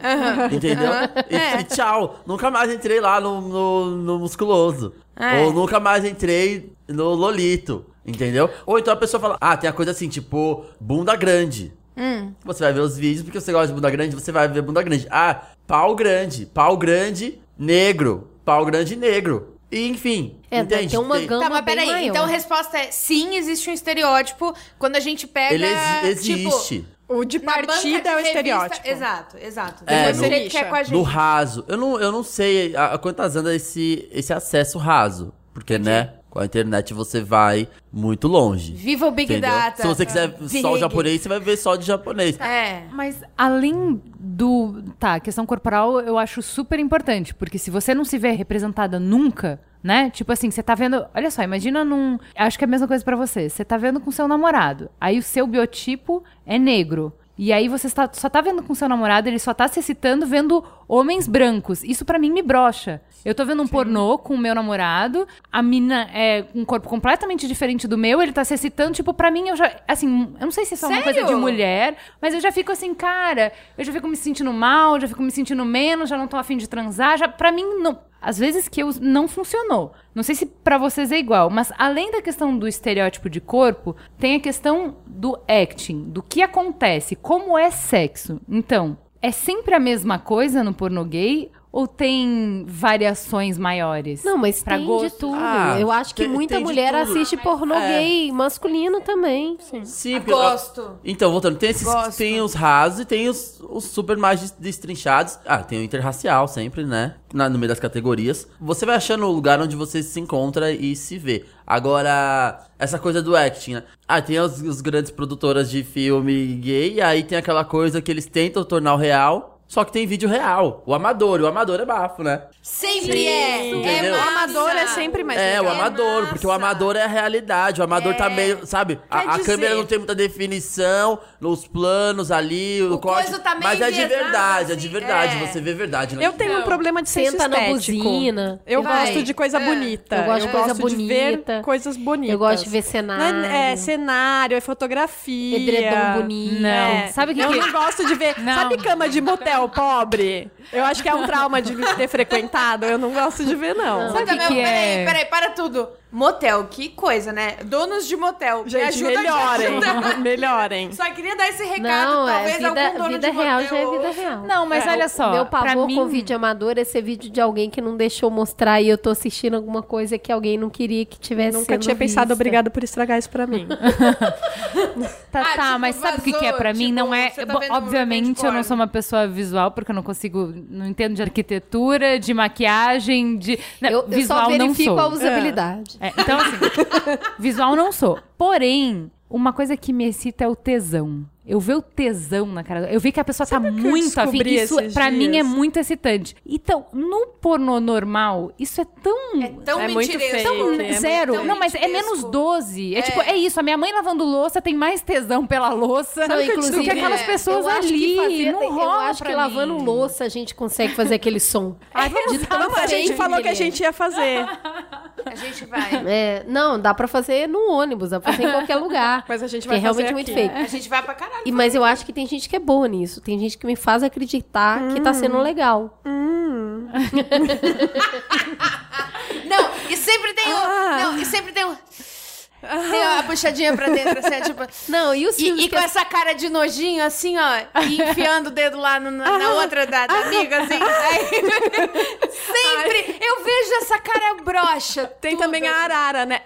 Entendeu? E, É. e tchau. Nunca mais entrei lá no, no, no musculoso. É. Ou nunca mais entrei no lolito. Entendeu? Ou então a pessoa fala, ah, tem a coisa assim, tipo, bunda grande. Hum. Você vai ver os vídeos, porque você gosta de bunda grande, você vai ver bunda grande. Ah, pau grande. Pau grande, negro. Pau grande, negro. E, enfim, É, entende? tem uma gama Tá, mas bem peraí. maior. Então a resposta é sim, existe um estereótipo. Quando a gente pega. Ele exi- existe. Tipo, O de na partida é o estereótipo. Exato, exato. É, Depois no- você quer com a gente. No raso. Eu não, eu não sei a, a quantas anda esse, esse acesso raso. Porque, né, com a internet você vai muito longe. Viva o Big entendeu? Data. Se você quiser Big. só o japonês, você vai ver só de japonês. É. Mas além do. Tá, questão corporal eu acho super importante. Porque se você não se vê representada nunca, né? Tipo assim, você tá vendo. Olha só, imagina num. Acho que é a mesma coisa pra você. Você tá vendo com seu namorado. Aí o seu biotipo é negro. E aí você está, só tá vendo com seu namorado, ele só tá se excitando vendo homens brancos. Isso pra mim me brocha. Eu tô vendo um pornô com o meu namorado, a mina é um corpo completamente diferente do meu, ele tá se excitando, tipo, pra mim eu já, assim, eu não sei se isso é uma coisa de mulher, mas eu já fico assim, cara, eu já fico me sentindo mal, já fico me sentindo menos, já não tô afim de transar, já, pra mim, não, às vezes que eu não funcionou. Não sei se pra vocês é igual, mas além da questão do estereótipo de corpo, tem a questão do acting, do que acontece, como é sexo. Então, é sempre a mesma coisa no pornô gay ou tem variações maiores? Não, mas Pra tem de gosto? tudo. Ah, eu acho que tem- muita tem de mulher tudo. assiste pornô É. gay masculino também. Sim, porque- Gosto. Então, voltando, tem esses Gosto. tem os rasos e tem os, os super mais des- destrinchados. Ah, tem o interracial sempre, né? Na- no meio das categorias. Você vai achando o lugar onde você se encontra e se vê. Agora, essa coisa do acting, né? Ah, tem os, os grandes produtoras de filme gay, e aí tem aquela coisa que eles tentam tornar o real. Só que tem vídeo real. O amador, o amador é bafo, né? Sempre é. Entendeu? É O amador é sempre mais É, o legal. amador, porque o amador é a realidade. O amador tá É. meio, sabe? A, a câmera não tem muita definição nos planos ali, o, O corte. coisa tá meio mas é de verdade, é de assim, verdade. é. Você vê verdade. né? Eu tenho um problema de Senta na buzina. Eu Vai. gosto de coisa É. bonita. Eu gosto de coisa de ver bonita. coisas bonitas. Eu gosto de ver Não cenário. É, é cenário, é fotografia. Edredom bonito. Não. É. Sabe o que Eu que- não gosto de ver. Não. Sabe cama de motel pobre? Eu acho que é um trauma de ter frequentado. Eu não gosto de ver, não. Sabe o que, que peraí, é? peraí, para tudo. Motel, que coisa, né? Donos de motel. me Gente, ajuda, me melhorem. ajuda. melhorem. Só queria dar esse recado, Não, talvez é vida, algum dono vida de real motel já é vida real. Não, mas É, olha só. Meu pra pavor mim, com vídeo amador é ser vídeo de alguém que não deixou mostrar e eu tô assistindo alguma coisa que alguém não queria que tivesse Nunca sendo tinha pensado, vista. obrigado por estragar isso pra mim. Tá, Ah, tá, tipo, mas sabe o que, que é vazou, pra mim? tipo, Não é. tá obviamente, eu não sou uma pessoa visual, porque eu não consigo. Não entendo de arquitetura, de maquiagem, de. Não, Eu, eu visual só não verifico sou. a usabilidade. É, então, assim, visual não sou. Porém, uma coisa que me excita é o tesão. Eu ver o tesão na cara. Eu vi que a pessoa tá Sabe que eu muito afim. Isso, pra mim, é dias? muito excitante. Então, no pornô normal, isso é tão. É tão É muito mentiresco. fake, tão- é Zero. tão não, mas é mentiresco. menos 12. É, tipo, é isso. A minha mãe lavando louça tem mais tesão pela louça que inclusive, aquelas é, pessoas eu acho ali. que fazer- não eu rola acho que pra lavando mim. louça a gente consegue fazer aquele som. Ai, vamos Vamos, a gente falou que a é. gente ia fazer. A gente vai. É, não, dá pra fazer no ônibus, dá pra fazer em qualquer lugar. Mas a gente que vai é realmente fazer muito aqui. fake. A gente vai pra caralho. E, mas eu acho que tem gente que é boa nisso. Tem gente que me faz acreditar que tá sendo legal. Não, e sempre tem o. Não, e sempre tem o. Tem a puxadinha pra dentro, assim, é tipo. Não, e filmes E, e com as- essa cara de nojinho, assim, ó, e enfiando o dedo lá no- na, na outra da, da amiga, assim. Aí, sempre eu vejo essa cara broxa. Tem tudo, também a arara, né?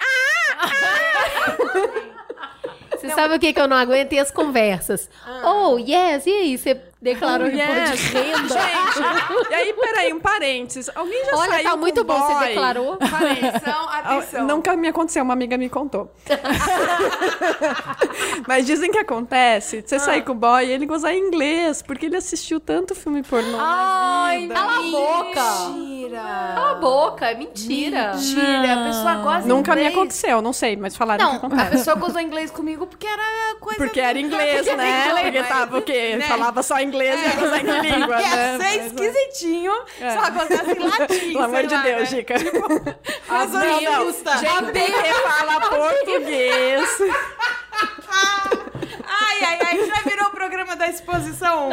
Você sabe o que, que eu não aguento? E as conversas. Oh, yes, e aí? Você declarou Oh, imposto de renda? Gente, e aí, peraí, um parênteses. Alguém já Olha, saiu tá com muito bom, você boy? declarou. Atenção, Ah, atenção. Nunca me aconteceu, uma amiga me contou. Mas dizem que acontece. Ah. Você sair com o boy e ele gozar em inglês, porque ele assistiu tanto filme pornô na vida. Cala a boca! Mentira. Cala a boca, é mentira. Mentira, a pessoa gosta Nunca me inglês. aconteceu, não sei, mas falaram que Não, a acontece. pessoa gozou inglês comigo porque era coisa... Porque era inglês, Porque né? era Porque inglês, tava o quê? né? Falava só inglês e ia gozar em que língua, Ia né? ser é. esquisitinho se ela gozasse em latim, Pelo amor de lá, Deus, né? Dica. Mas não, não. justa. Gente que fala português. Ai, ai, ai, já virou o programa da exposição.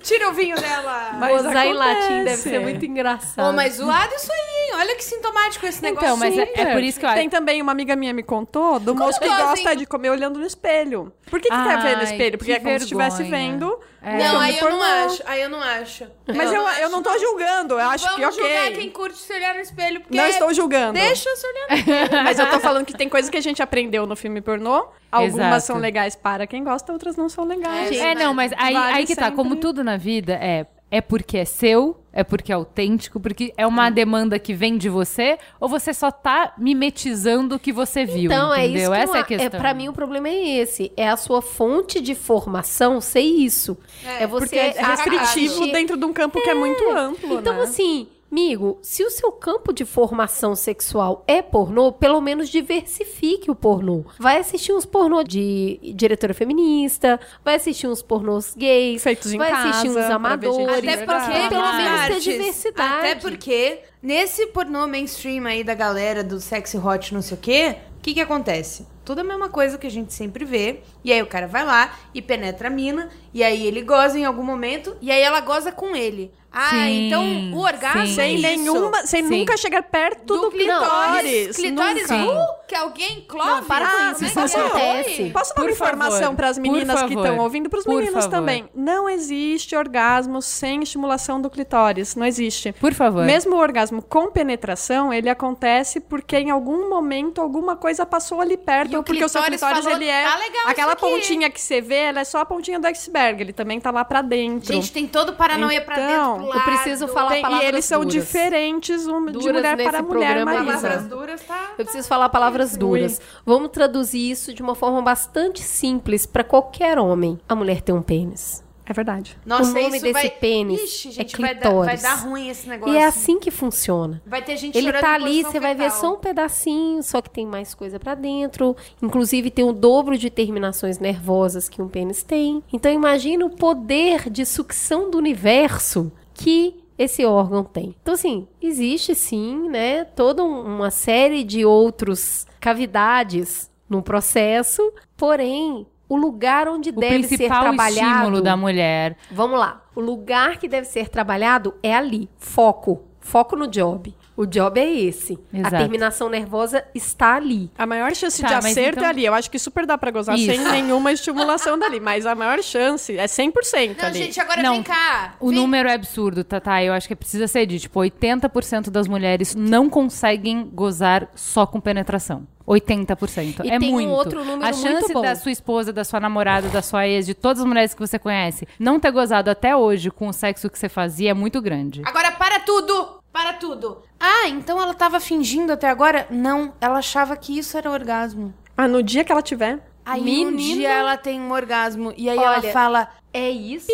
Tira o vinho dela. Mas Gozar em latim deve ser muito engraçado. Pô, mas zoado isso aí, hein? Olha que sintomático esse negócio. Então, mas é, é por isso que eu Tem também uma amiga minha me contou do moço que Gostosinho. gosta de comer olhando no espelho. Por que, que quer ver no Ai, espelho? Porque que é como se estivesse vergonha. vendo. É. Não, aí eu não acho. Aí eu não acho. Mas eu, eu não tô julgando, eu acho Vamos que ok. julgar quem curte se olhar no espelho, porque... Não estou julgando. Deixa se olhar no espelho. Mas eu tô falando que tem coisas que a gente aprendeu no filme pornô. Algumas Exato. são legais para quem gosta, outras não são legais. É, não, mas aí, Vale aí que tá. sempre. Como tudo na vida, é, é porque é seu, é porque é autêntico, porque é uma demanda que vem de você, ou você só tá mimetizando o que você viu, Então, é entendeu? isso que Essa é a eu, questão. é, pra mim o problema é esse. É a sua fonte de formação ser isso. É, você Porque é restritivo assistir- dentro de um campo que é muito amplo, Então, né? assim, amigo, se o seu campo de formação sexual é pornô, pelo menos diversifique o pornô. Vai assistir uns pornô de diretora feminista, vai assistir uns pornôs gays, Feitos em vai assistir uns casa, pra ver amadores. Até porque, pelo menos ter diversidade. Até porque, nesse pornô mainstream aí da galera do sexy hot não sei o quê, o que que acontece? Tudo a mesma coisa que a gente sempre vê. E aí o cara vai lá e penetra a mina. E aí ele goza em algum momento. E aí ela goza com ele. Ah, Sim, então o orgasmo sim. é Sem nenhuma, sem Sim. nunca chegar perto do, do clitóris. clitóris. Clitóris, nunca. uh, que alguém clove. Não, para com Ah, isso, né? isso Que acontece. Posso dar uma Por informação para as meninas que estão ouvindo, para os meninos também? Não existe orgasmo sem estimulação do clitóris. Não existe. Por favor. Mesmo o orgasmo com penetração, ele acontece porque em algum momento alguma coisa passou ali perto, E o ou porque o seu clitóris falou, ele é "Tá legal aquela isso aqui." pontinha que você vê, ela é só a pontinha do iceberg, ele também tá lá pra dentro. Gente, tem todo o paranoia pra dentro, Então, eu preciso falar Tem- e palavras eles são duras. diferentes um, de mulher para mulher, programa, Marisa. Palavras duras, tá? Eu preciso falar palavras duras. Vamos traduzir isso de uma forma bastante simples pra qualquer homem. A mulher tem um pênis. É verdade. Nossa, o nome isso desse vai... pênis Ixi, é gente, vai, dar, vai clitóris. dar ruim esse negócio. E é assim que funciona. Vai ter gente Ele tá ali, você vai ver só um pedacinho, só que tem mais coisa pra dentro. Inclusive tem o dobro de terminações nervosas que um pênis tem. Então imagina o poder de sucção do universo que esse órgão tem. Então assim, existe sim, né, toda um- uma série de outros cavidades no processo, porém o lugar onde o deve ser trabalhado estímulo da mulher. Vamos lá. O lugar que deve ser trabalhado é ali. Foco. Foco no job. O job é esse. Exato. A terminação nervosa está ali. A maior chance Tá, de acerto então- é ali. Eu acho que super dá pra gozar Isso. sem nenhuma estimulação dali. Mas a maior chance é 100% Não, ali. gente, agora Não, vem cá. O Vem- número é absurdo, Tatá. Eu acho que precisa ser dito. Tipo, 80% das mulheres não conseguem gozar só com penetração. 80%. E é tem um muito. outro número A chance muito bom. da sua esposa, da sua namorada, da sua ex, de todas as mulheres que você conhece, não ter gozado até hoje com o sexo que você fazia é muito grande. Agora para tudo! Para tudo! Ah, então ela tava fingindo até agora? Não, ela achava que isso era orgasmo. Mas no dia que ela tiver. Aí um Menina. dia ela tem um orgasmo e aí Olha, ela fala... É isso?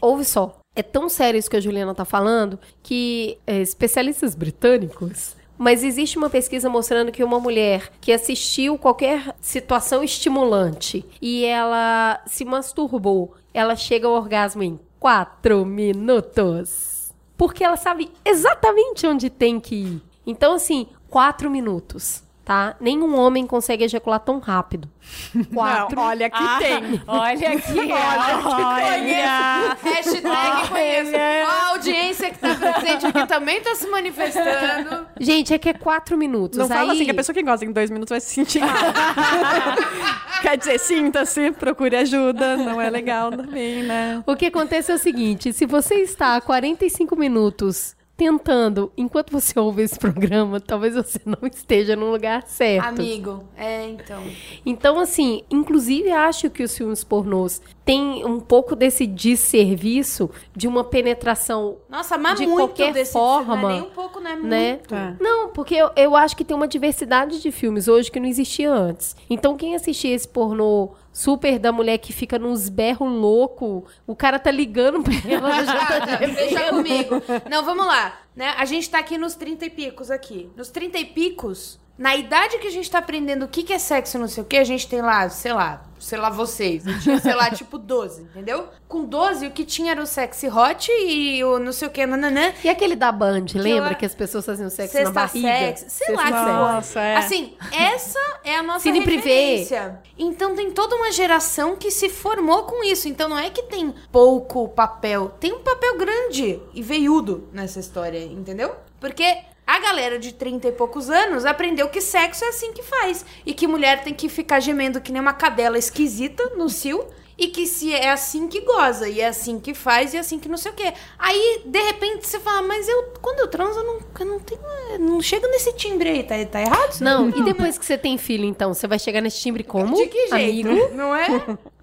Ouve só. É tão sério isso que a Juliana tá falando que é, especialistas britânicos. Mas existe uma pesquisa mostrando que uma mulher que assistiu qualquer situação estimulante e ela se masturbou, ela chega ao orgasmo em quatro minutos. Porque ela sabe exatamente onde tem que ir. Então, assim, quatro minutos, tá? Nenhum homem consegue ejacular tão rápido. Quatro. Não, olha que tem. Olha aqui, olha. Hashtag conheço. Ó, a audiência que tá presente aqui também tá se manifestando. Gente, é que é quatro minutos. Não Aí... fala assim que a pessoa que gosta em dois minutos vai se sentir mal. Quer dizer, sinta-se, procure ajuda. Não é legal também, né? O que acontece é o seguinte: se você está há 45 minutos tentando, enquanto você ouve esse programa, talvez você não esteja no lugar certo. Amigo, é, então. Então, assim, inclusive acho que os filmes pornôs têm um pouco desse desserviço de uma penetração Nossa, mas De muito qualquer desse forma, Não é nem um pouco, né? né? É. Não, porque eu, eu acho que tem uma diversidade de filmes hoje que não existia antes. Então, quem assistia esse pornô super da mulher que fica nos berros louco, o cara tá ligando pra ela, já tá Deixa comigo. Não, vamos lá. Né? A gente tá aqui nos 30 e picos aqui. Nos 30 e picos, na idade que a gente tá aprendendo o que, que é sexo e não sei o que, a gente tem lá, sei lá, sei lá vocês. Eu tinha, sei lá, tipo 12, entendeu? Com 12, o que tinha era o sexy hot e o não sei o que, nananã. E aquele da Band, lembra lá- que as pessoas faziam sexo Sexta na barriga? sexo, sei lá Sexta que sexo. Nossa, é. Assim, essa é a nossa Cine privê. referência. Então tem toda uma geração que se formou com isso. Então não é que tem pouco papel, tem um papel grande e veiudo nessa história, entendeu? Porque a galera de 30 e poucos anos aprendeu que sexo é assim que faz. E que mulher tem que ficar gemendo que nem uma cadela esquisita no cio. E que se é assim que goza, e é assim que faz, e é assim que não sei o quê. Aí, de repente, você fala, mas eu, quando eu transo, eu não, eu não tenho. Não chego nesse timbre aí, tá, tá errado? isso? Não, e depois que você tem filho, então, você vai chegar nesse timbre como? De que jeito? Amigo, Não é?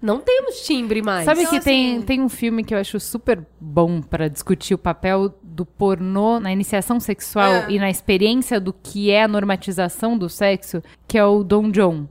não temos timbre mais. Sabe Então, que tem, assim- tem um filme que eu acho super bom pra discutir o papel do pornô na iniciação sexual Ah. e na experiência do que é a normatização do sexo, que é o Don John.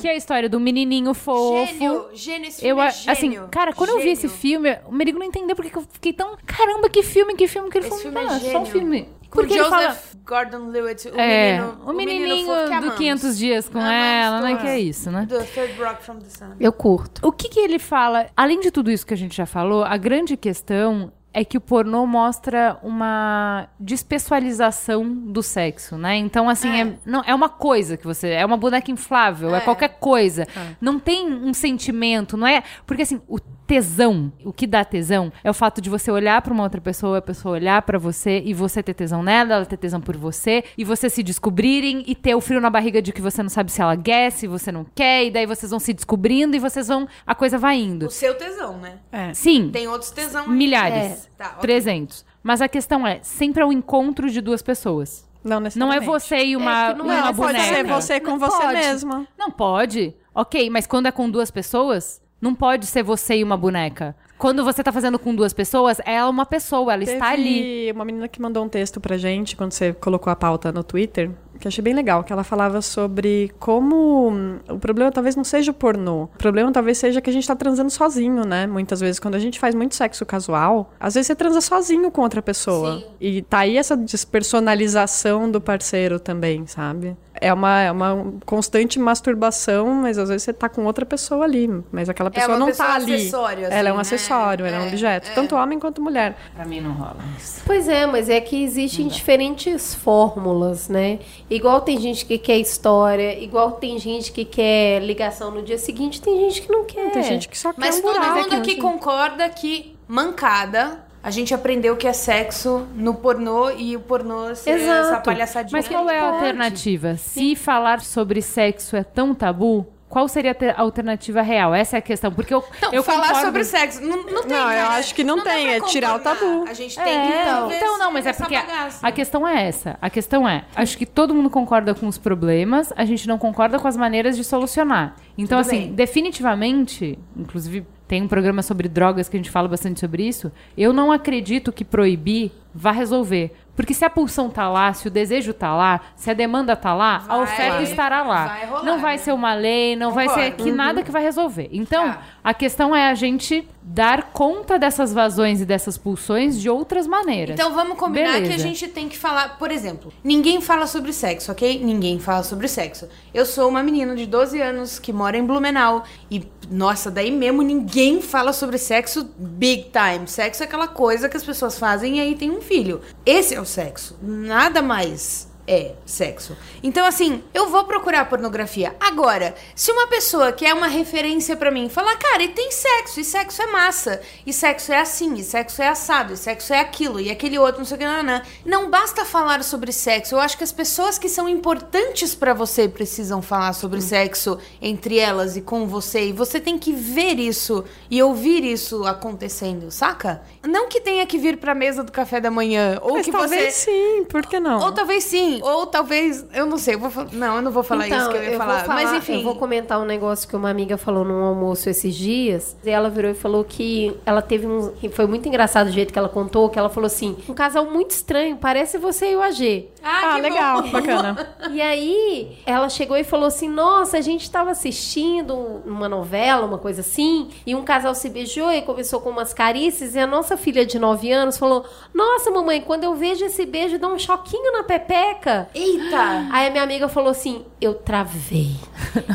Que é a história do menininho fofo. Gênio, gênio, esse Eu, filme é a- assim, gênio. cara, quando eu vi esse Gênio. filme, o Merigo não entendeu porque que eu fiquei tão. Caramba, que filme, que filme, que ele Esse falou. filme é "Ah, só um gênio." filme. Porque ele fala. Joseph Gordon-Levitt, o É, menino, o menininho do amamos. 500 dias com Amamos ela, né? Que é isso, né? Do Third Rock from the Sun. Eu curto. O que, que ele fala? Além de tudo isso que a gente já falou, a grande questão é que o pornô mostra uma despessoalização do sexo, né? Então, assim, é, não, é uma coisa que você. É uma boneca inflável, é, É. qualquer coisa. Não tem um sentimento, não é. Porque, assim, o tesão, o que dá tesão, é o fato de você olhar pra uma outra pessoa, a pessoa olhar pra você e você ter tesão nela, ela ter tesão por você, e você se descobrirem e ter o frio na barriga de que você não sabe se ela quer, se você não quer, e daí vocês vão se descobrindo e vocês vão. A coisa vai indo. O seu tesão, né? É. Sim, Tem outros tesão aí. milhares. É. Tá, ok. 300. Mas a questão é, sempre é o encontro de duas pessoas. Não Não é você e uma, É não é, uma pode boneca. ser você com Não você pode. mesmo. Não pode. Ok, mas quando é com duas pessoas, não pode ser você e uma boneca. Quando você tá fazendo com duas pessoas, ela é uma pessoa, ela está ali. Teve uma menina que mandou um texto pra gente quando você colocou a pauta no Twitter, que eu achei bem legal, que ela falava sobre como hum, o problema talvez não seja o pornô. O problema talvez seja que a gente tá transando sozinho, né? Muitas vezes quando a gente faz muito sexo casual, às vezes você transa sozinho com outra pessoa. Sim. E tá aí essa despersonalização do parceiro também, sabe? É uma, é uma constante masturbação, mas às vezes você tá com outra pessoa ali, mas aquela pessoa É não pessoa tá ali. assim, ela é um né? acessório, ela é um É, objeto, é. tanto homem quanto mulher. Pra mim não rola isso. Pois é, mas é que existem diferentes fórmulas, né? Igual tem gente que quer história, igual tem gente que quer ligação no dia seguinte, tem gente que não quer. Tem gente que só quer Mas um todo buraco, mundo aqui concorda que mancada. A gente aprendeu que é sexo no pornô e o pornô ser Exato. essa palhaçadinha. Mas qual é a alternativa? Se falar sobre sexo é tão tabu, qual seria a te- a alternativa real? Essa é a questão. Porque eu, Não, eu falar concordo... sobre sexo. Não, não tem. Não, eu cara. acho que não dá tem, é tirar o tabu. A gente É, tem que então, então não, mas é porque a, a questão é essa. A questão é, acho que todo mundo concorda com os problemas, a gente não concorda com as maneiras de solucionar. Então, Tudo assim, bem. definitivamente, inclusive tem um programa sobre drogas que a gente fala bastante sobre isso, eu não acredito que proibir vá resolver. Porque se a pulsão tá lá, se o desejo tá lá, se a demanda tá lá, a Vai- oferta estará lá. vai rolar, não vai né? ser uma lei, não vai ser Concordo. que nada que vai resolver. Então, Tá. a questão é a gente dar conta dessas vazões e dessas pulsões de outras maneiras. Então vamos combinar Beleza. que a gente tem que falar, por exemplo, ninguém fala sobre sexo, ok? Ninguém fala sobre sexo. Eu sou uma menina de 12 anos que mora em Blumenau e, nossa, daí mesmo ninguém fala sobre sexo big time. Sexo é aquela coisa que as pessoas fazem e aí tem um filho. Esse é o sexo. Nada mais é sexo. Então, assim, eu vou procurar pornografia. Agora, se uma pessoa que é uma referência pra mim falar, cara, e tem sexo, e sexo é massa, e sexo é assim, e sexo é assado, e sexo é aquilo, e aquele outro, não sei o que, não, não. Não basta falar sobre sexo. Eu acho que as pessoas que são importantes pra você precisam falar sobre sexo entre elas e com você. E você tem que ver isso e ouvir isso acontecendo, saca? Não que tenha que vir pra mesa do café da manhã, ou Mas que talvez você. sim, por que não? Ou talvez sim, ou talvez, eu não sei, eu vou não, eu não vou falar isso que eu ia Então, vou falar, mas enfim. Eu vou comentar um negócio que uma amiga falou num almoço esses dias. E ela virou e falou que ela teve um. que Foi muito engraçado o jeito que ela contou, que ela falou assim: um casal muito estranho, parece você e o AG. Ah, que legal, bom. bacana. E aí, ela chegou e falou assim: Nossa, a gente tava assistindo uma novela, uma coisa assim, e um casal se beijou e começou com umas carícias, e a nossa filha de 9 anos falou: Nossa, mamãe, quando eu vejo esse beijo, dá um choquinho na pepeca. Eita! Aí a minha amiga falou assim: Eu travei.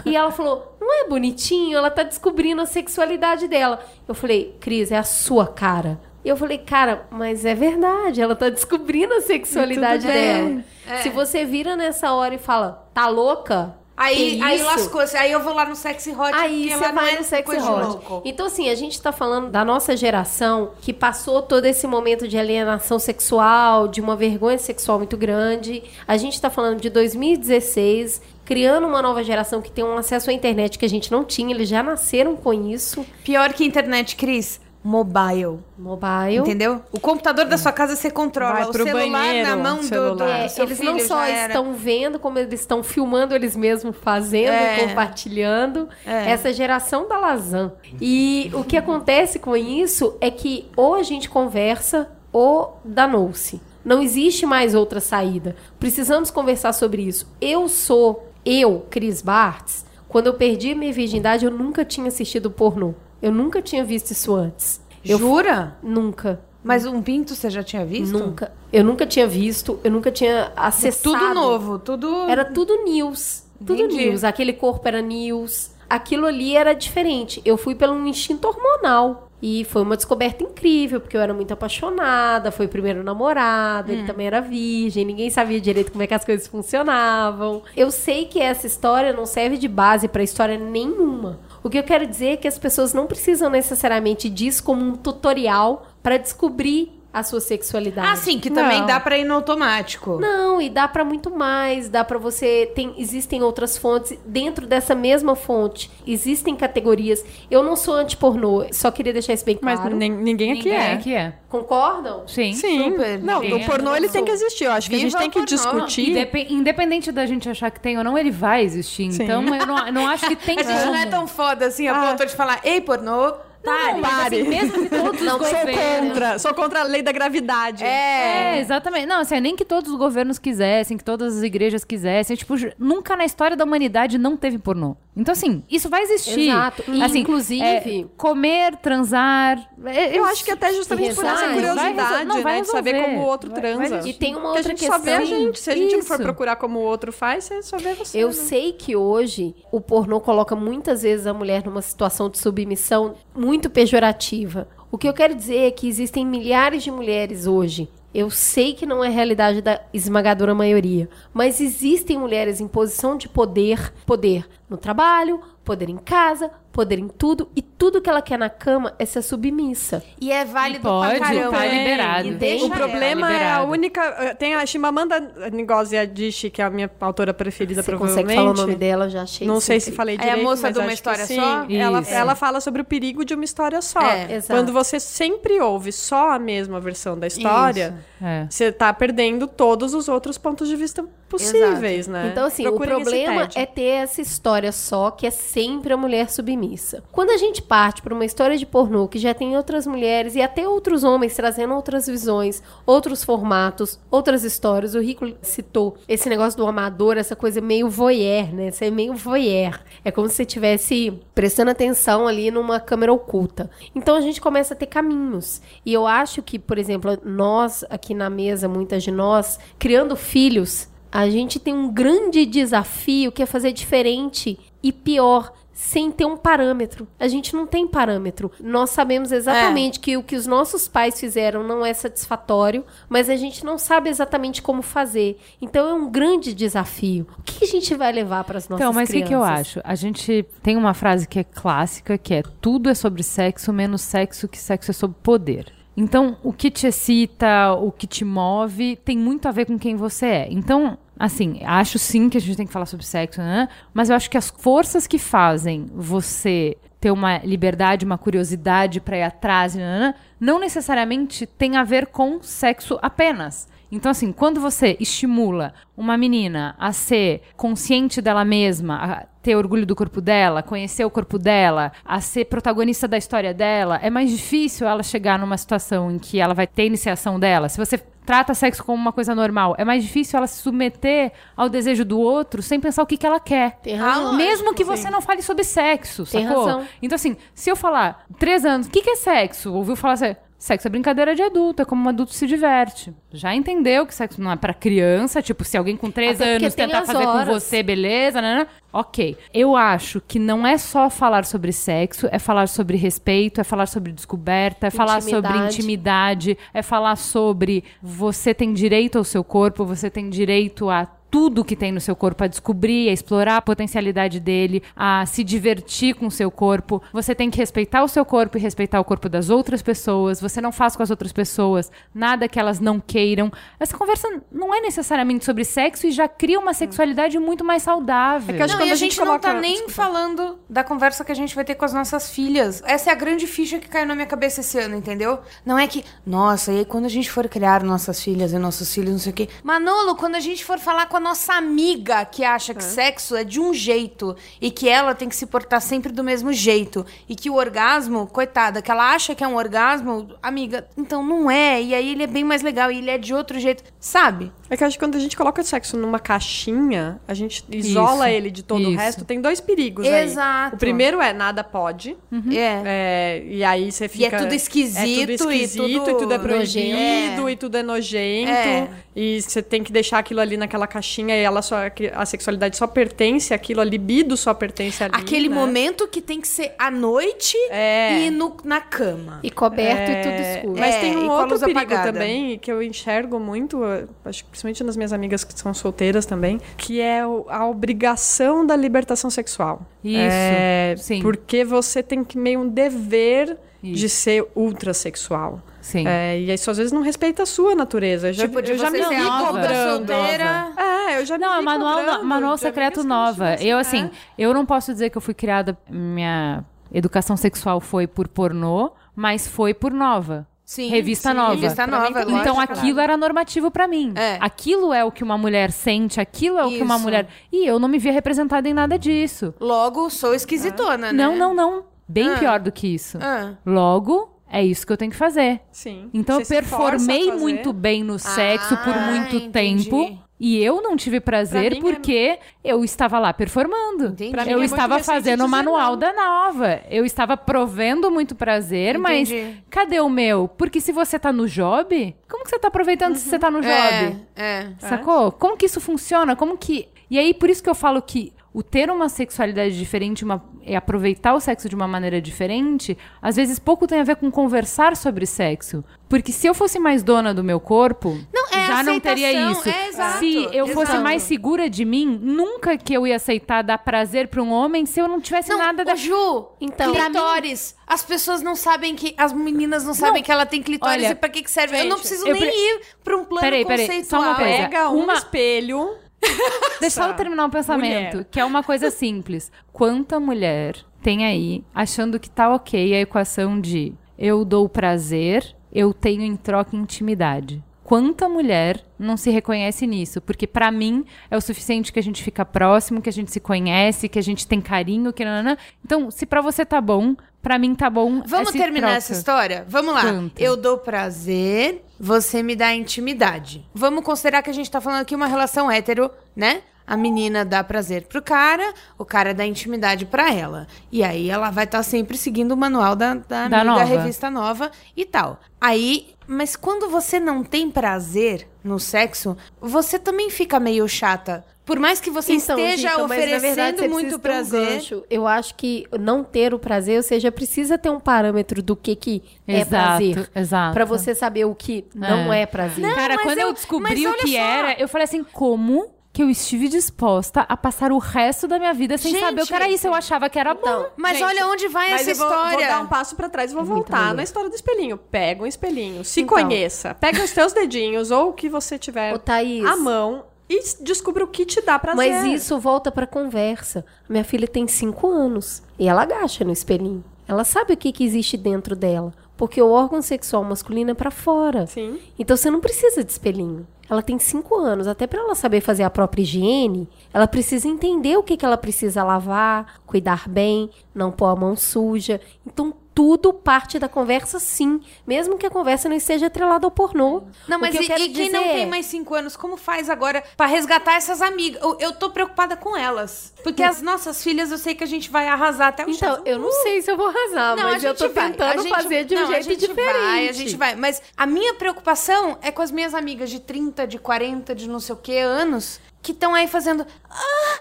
e ela falou: Não é bonitinho? Ela tá descobrindo a sexualidade dela. Eu falei: Cris, é a sua cara. E eu falei, cara, mas é verdade, ela tá descobrindo a sexualidade dela. Se você vira nessa hora e fala, tá louca? Aí, aí isso? lascou-se. Aí eu vou lá no sexy hot, Aí você vai é no sexy hot. Então, assim, a gente tá falando da nossa geração que passou todo esse momento de alienação sexual, de uma vergonha sexual muito grande. A gente tá falando de 2016, criando uma nova geração que tem um acesso à internet que a gente não tinha. Eles já nasceram com isso. Pior que internet, Cris, mobile. Mobile. Entendeu? O computador da sua casa você controla. Vai o celular banheiro, na mão do, do, celular. É, eles não só estão vendo, como eles estão filmando eles mesmos fazendo, É. compartilhando. É. Essa geração da Lazan. E o que acontece com isso é que ou a gente conversa ou danou-se. Não existe mais outra saída. Precisamos conversar sobre isso. Eu sou, eu, Cris Bartz, quando eu perdi minha virgindade, eu nunca tinha assistido pornô. Eu nunca tinha visto isso antes. Eu Jura? Nunca. Mas um pinto você já tinha visto? Nunca. Eu nunca tinha visto, eu nunca tinha acessado. Tudo novo, tudo... Era tudo news. Tudo Entendi. news. Aquele corpo era news. Aquilo ali era diferente. Eu fui pelo instinto hormonal. E foi uma descoberta incrível, porque eu era muito apaixonada, foi o primeiro namorado, Hum. ele também era virgem, ninguém sabia direito como é que as coisas funcionavam. Eu sei que essa história não serve de base pra história nenhuma. O que eu quero dizer é que as pessoas não precisam necessariamente disso como um tutorial pra descobrir a sua sexualidade. Ah, sim, que também Não. dá pra ir no automático. Não, e dá pra muito mais, dá pra você tem existem outras fontes dentro dessa mesma fonte. Existem categorias. Eu não sou anti-pornô, só queria deixar isso bem Mas claro. nem- ninguém aqui Ninguém é. aqui é. Concordam? Sim. Sim. Super. Não, Sim, o pornô ele tem que existir. Eu acho que a gente Viva tem que discutir. Indepe- independente da gente achar que tem ou não, ele vai existir. Sim. Então, eu não, não acho que tem A gente não é tão foda assim a Ah. ponto de falar, ei, pornô, pare. Não, mas assim, mesmo que todos os Não, Sou governos... contra. Sou contra a lei da gravidade. É, exatamente. Não, assim, nem que todos os governos quisessem, que todas as igrejas quisessem. Tipo, nunca na história da humanidade não teve pornô. Então, assim, isso vai existir. Exato. E, Assim, inclusive- é, comer, transar. é, Eu acho que até justamente por essa curiosidade, não, né? De saber como o outro Vai- transa. vai E tem uma outra a gente só vê a questão. gente. Se a gente não for Isso. procurar como o outro faz, você só vê você. Eu né? sei que hoje o pornô coloca muitas vezes a mulher numa situação de submissão muito pejorativa. O que eu quero dizer é que existem milhares de mulheres hoje. Eu sei que não é realidade da esmagadora maioria, mas existem mulheres em posição de poder, poder no trabalho, poder em casa, poder em tudo, e tudo que ela quer na cama é ser submissa. E é válido pode, pra caramba. tá liberado. E O deixa O problema Tá é a única. Tem a Shimamanda Ngozi Adichie, que é a minha autora preferida, Você provavelmente. consegue falar o nome dela? Já achei Não sei se falei É a direito, moça de uma história só? Ela, Isso. ela fala sobre o perigo de uma história só. É, exato. Quando você sempre ouve só a mesma versão da história, É. você tá perdendo todos os outros pontos de vista possíveis, né? Então, assim, Procurem o problema é ter essa história só, que é sempre a mulher submissa. Quando a gente parte para uma história de pornô que já tem outras mulheres e até outros homens trazendo outras visões, outros formatos, outras histórias. O Rico citou esse negócio do amador, essa coisa meio voyeur, né? Você é meio voyeur. É como se você estivesse prestando atenção ali numa câmera oculta. Então a gente começa a ter caminhos. E eu acho que, por exemplo, nós aqui na mesa, muitas de nós, criando filhos, a gente tem um grande desafio que é fazer diferente e pior, sem ter um parâmetro. A gente não tem parâmetro. Nós sabemos exatamente que o que os nossos pais fizeram não é satisfatório, mas a gente não sabe exatamente como fazer. Então é um grande desafio. O que a gente vai levar para as nossas Então, mas o que, crianças? que eu acho? A gente tem uma frase que é clássica, que é tudo é sobre sexo, menos sexo, que sexo é sobre poder. Então, o que te excita, o que te move, tem muito a ver com quem você é. Então, assim, acho sim que a gente tem que falar sobre sexo, né? Mas eu acho que as forças que fazem você ter uma liberdade, uma curiosidade pra ir atrás, né, não necessariamente tem a ver com sexo apenas. Então, assim, quando você estimula uma menina a ser consciente dela mesma, a ter orgulho do corpo dela, conhecer o corpo dela, a ser protagonista da história dela, é mais difícil ela chegar numa situação em que ela vai ter iniciação dela. Se você trata sexo como uma coisa normal, é mais difícil ela se submeter ao desejo do outro sem pensar o que, que ela quer. Tem razão. Mesmo que você não fale sobre sexo, Tem sacou? razão. Então, assim, se eu falar três anos, o que, que é sexo? Ouviu falar assim, sexo é brincadeira de adulto, é como um adulto se diverte. Já entendeu que sexo não é pra criança, tipo, se alguém com três Até porque anos tem tentar fazer com horas. você, beleza, né? Ok. Eu acho que não é só falar sobre sexo, é falar sobre respeito, é falar sobre descoberta, é falar sobre Intimidade. intimidade, é falar sobre você tem direito ao seu corpo, você tem direito a tudo que tem no seu corpo, a descobrir, a explorar a potencialidade dele, a se divertir com o seu corpo. Você tem que respeitar o seu corpo e respeitar o corpo das outras pessoas. Você não faz com as outras pessoas nada que elas não queiram. Essa conversa não é necessariamente sobre sexo e já cria uma sexualidade muito mais saudável. É que eu acho Não, e a a gente gente não tá coloca- nem Desculpa. falando da conversa que a gente vai ter com as nossas filhas. Essa é a grande ficha que caiu na minha cabeça esse ano, entendeu? Não é que, nossa, e aí quando a gente for criar nossas filhas e nossos filhos, não sei o quê. Manolo, quando a gente for falar com a nossa amiga que acha que sexo é de um jeito e que ela tem que se portar sempre do mesmo jeito e que o orgasmo, coitada, que ela acha que é um orgasmo, amiga, então não é. E aí ele é bem mais legal e ele é de outro jeito, sabe? É que eu acho que quando a gente coloca o sexo numa caixinha, a gente isola Isso, ele de todo o isso. resto. Tem dois perigos Exato. aí. O primeiro é nada pode. É. É, e aí você fica... tudo esquisito É tudo e esquisito tudo e tudo é proibido nojento. e tudo é nojento. É. E você tem que deixar aquilo ali naquela caixinha e ela só, a sexualidade só pertence àquilo, a libido só pertence ali. Aquele né? momento que tem que ser à noite É. e no, na cama. E coberto e É, tudo escuro. Mas É, tem e um outro perigo apagada. também que eu enxergo muito, acho que principalmente nas minhas amigas que são solteiras também, que é a obrigação da libertação sexual. Isso, É, sim. Porque você tem que meio um dever Isso. de ser ultrasexual. Sim. É, e isso às vezes não respeita a sua natureza. Eu já, tipo, de eu já me vi cobrando. solteira. É, eu já me Não, é manual, cobrando manual de secreto nova. acham Eu, assim, assim, eu não posso dizer que eu fui criada, minha educação sexual foi por pornô, mas foi por nova. Sim, Revista sim, nova. Revista nova. Então lógico. aquilo era normativo pra mim. É. Aquilo é o que uma mulher sente, aquilo é o que uma mulher. E eu não me via representada em nada disso. Logo, sou esquisitona, né? Não, não, não. Bem Ah. pior do que isso. Ah. Logo, é isso que eu tenho que fazer. Sim. Então Você eu performei muito bem no sexo por Ah, muito entendi. tempo. E eu não tive prazer Pra é- porque eu estava lá performando. Entendi. É Eu muito estava fazendo o manual não. da nova. Eu estava provendo muito prazer, mas Entendi. cadê o meu? Porque se você tá no job, como que você tá aproveitando se você tá no job? É, é. Sacou? Como que isso funciona? Como que. E aí, por isso que eu falo que o ter uma sexualidade diferente uma... e aproveitar o sexo de uma maneira diferente, às vezes pouco tem a ver com conversar sobre sexo. Porque se eu fosse mais dona do meu corpo, Não, é já não teria isso. é, exato, se eu fosse exato. mais segura de mim, nunca que eu ia aceitar dar prazer pra um homem se eu não tivesse Não, nada da. Ju, Então- clitóris. As pessoas não sabem que... As meninas não sabem que ela tem clitóris olha, e pra que que serve. eu gente, não preciso eu nem pre- ir pra um plano Peraí, peraí, conceitual. só uma coisa. Pega um Uma- espelho. Deixa eu terminar um pensamento, Mulher. que é uma coisa simples. Quanta mulher tem aí achando que tá ok a equação de eu dou prazer, eu tenho em troca intimidade. Quanta mulher não se reconhece nisso? Porque pra mim é o suficiente que a gente fica próximo, que a gente se conhece, que a gente tem carinho, que nanana. Então, se pra você tá bom, pra mim tá bom. Vamos essa terminar troca. essa história? Vamos lá. Eu dou prazer, você me dá intimidade. Vamos considerar que a gente tá falando aqui uma relação hétero, né? a menina dá prazer pro cara, o cara dá intimidade pra ela. E aí ela vai estar sempre seguindo o manual da, da, Da nova. revista nova e tal. Aí, mas quando você não tem prazer no sexo, você também fica meio chata. Por mais que você Então, esteja Gica, oferecendo verdade, você muito um prazer. gancho. Eu acho que não ter o prazer, ou seja, precisa ter um parâmetro do que, que é Exato, prazer. exato. Pra você saber o que não é, prazer. Cara, mas quando eu, eu- descobri o que só. era, eu falei assim, como que eu estive disposta a passar o resto da minha vida sem Gente, saber o que era isso? Eu achava que era Então, bom. Mas Gente, olha onde vai Mas essa eu vou, história. vou dar um passo pra trás e vou Muito voltar na história do espelhinho. Pega um espelhinho, se Então. conheça. Pega os teus dedinhos ou o que você tiver Ô, Thaís. à mão e descubra o que te dá prazer. Mas isso volta pra conversa. Minha filha tem cinco anos e ela agacha no espelhinho. Ela sabe o que, que existe dentro dela. Porque o órgão sexual masculino é pra fora. Sim. Então você não precisa de espelhinho. Ela tem cinco anos. Até pra ela saber fazer a própria higiene, ela precisa entender o que, que ela precisa lavar, cuidar bem, não pôr a mão suja. Então tudo parte da conversa, sim. Mesmo que a conversa não esteja atrelada ao pornô. Não, mas que e, e quem não tem é- mais cinco anos, como faz agora pra resgatar essas amigas? Eu, eu tô preocupada com elas. Porque as nossas filhas, eu sei que a gente vai arrasar até o Então, chão. eu não sei se eu vou arrasar, mas eu tô vai, tentando a gente- fazer de um não, a jeito gente diferente. Vai, a gente vai. Mas a minha preocupação é com as minhas amigas de 30, de 40, de não sei o que anos, que estão aí fazendo. Ah,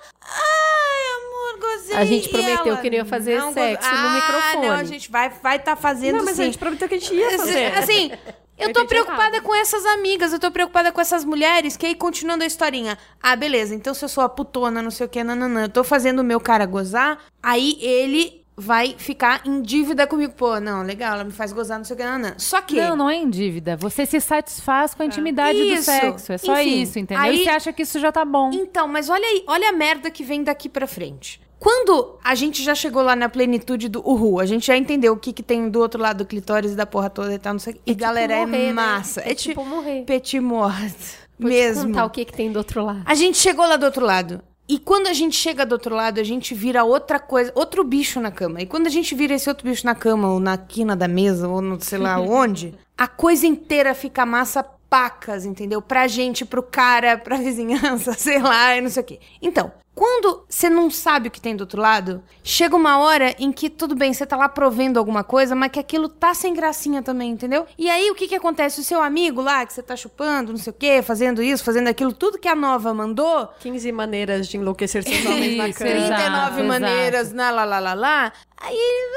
amor, gozei. A gente prometeu ela, que não ia fazer não sexo no ah, microfone. Não, a gente vai estar vai tá fazendo Não, mas sim. a gente prometeu que a gente ia fazer. Assim, eu Eu tô preocupada errado. com essas amigas, eu tô preocupada com essas mulheres, que aí continuando a historinha. Ah, beleza, então se eu sou a putona, não sei o que, nananã, eu tô fazendo o meu cara gozar, aí ele vai ficar em dívida comigo. Pô, não, legal, ela me faz gozar, não sei o que, nananã. Só que... Não, não é em dívida. Você se satisfaz com a intimidade do sexo. É só Enfim, isso, entendeu? aí- E você acha que isso já tá bom. Então, mas olha aí, olha a merda que vem daqui pra frente. Quando a gente já chegou lá na plenitude do uhul, a gente já entendeu o que, que tem do outro lado do clitóris e da porra toda e tal, não sei o que. E tipo galera, morrer, é né? massa. É tipo morrer. Petit mort. Vou te Mesmo. contar o que, que tem do outro lado. A gente chegou lá do outro lado. E quando a gente chega do outro lado, a gente vira outra coisa, outro bicho na cama. E quando a gente vira esse outro bicho na cama, ou na quina da mesa, ou no sei lá onde, a coisa inteira fica massa pacas, entendeu? Pra gente, pro cara, pra vizinhança, sei lá, e não sei o quê. Então, quando você não sabe o que tem do outro lado, chega uma hora em que, tudo bem, você tá lá provendo alguma coisa, mas que aquilo tá sem gracinha também, entendeu? E aí, o que que acontece? O seu amigo lá, que você tá chupando, não sei o quê, fazendo isso, fazendo aquilo, tudo que a nova mandou, 15 maneiras de enlouquecer seus homens na cama. exato. 39 maneiras, na lá, lá, lá, lá. Aí ele,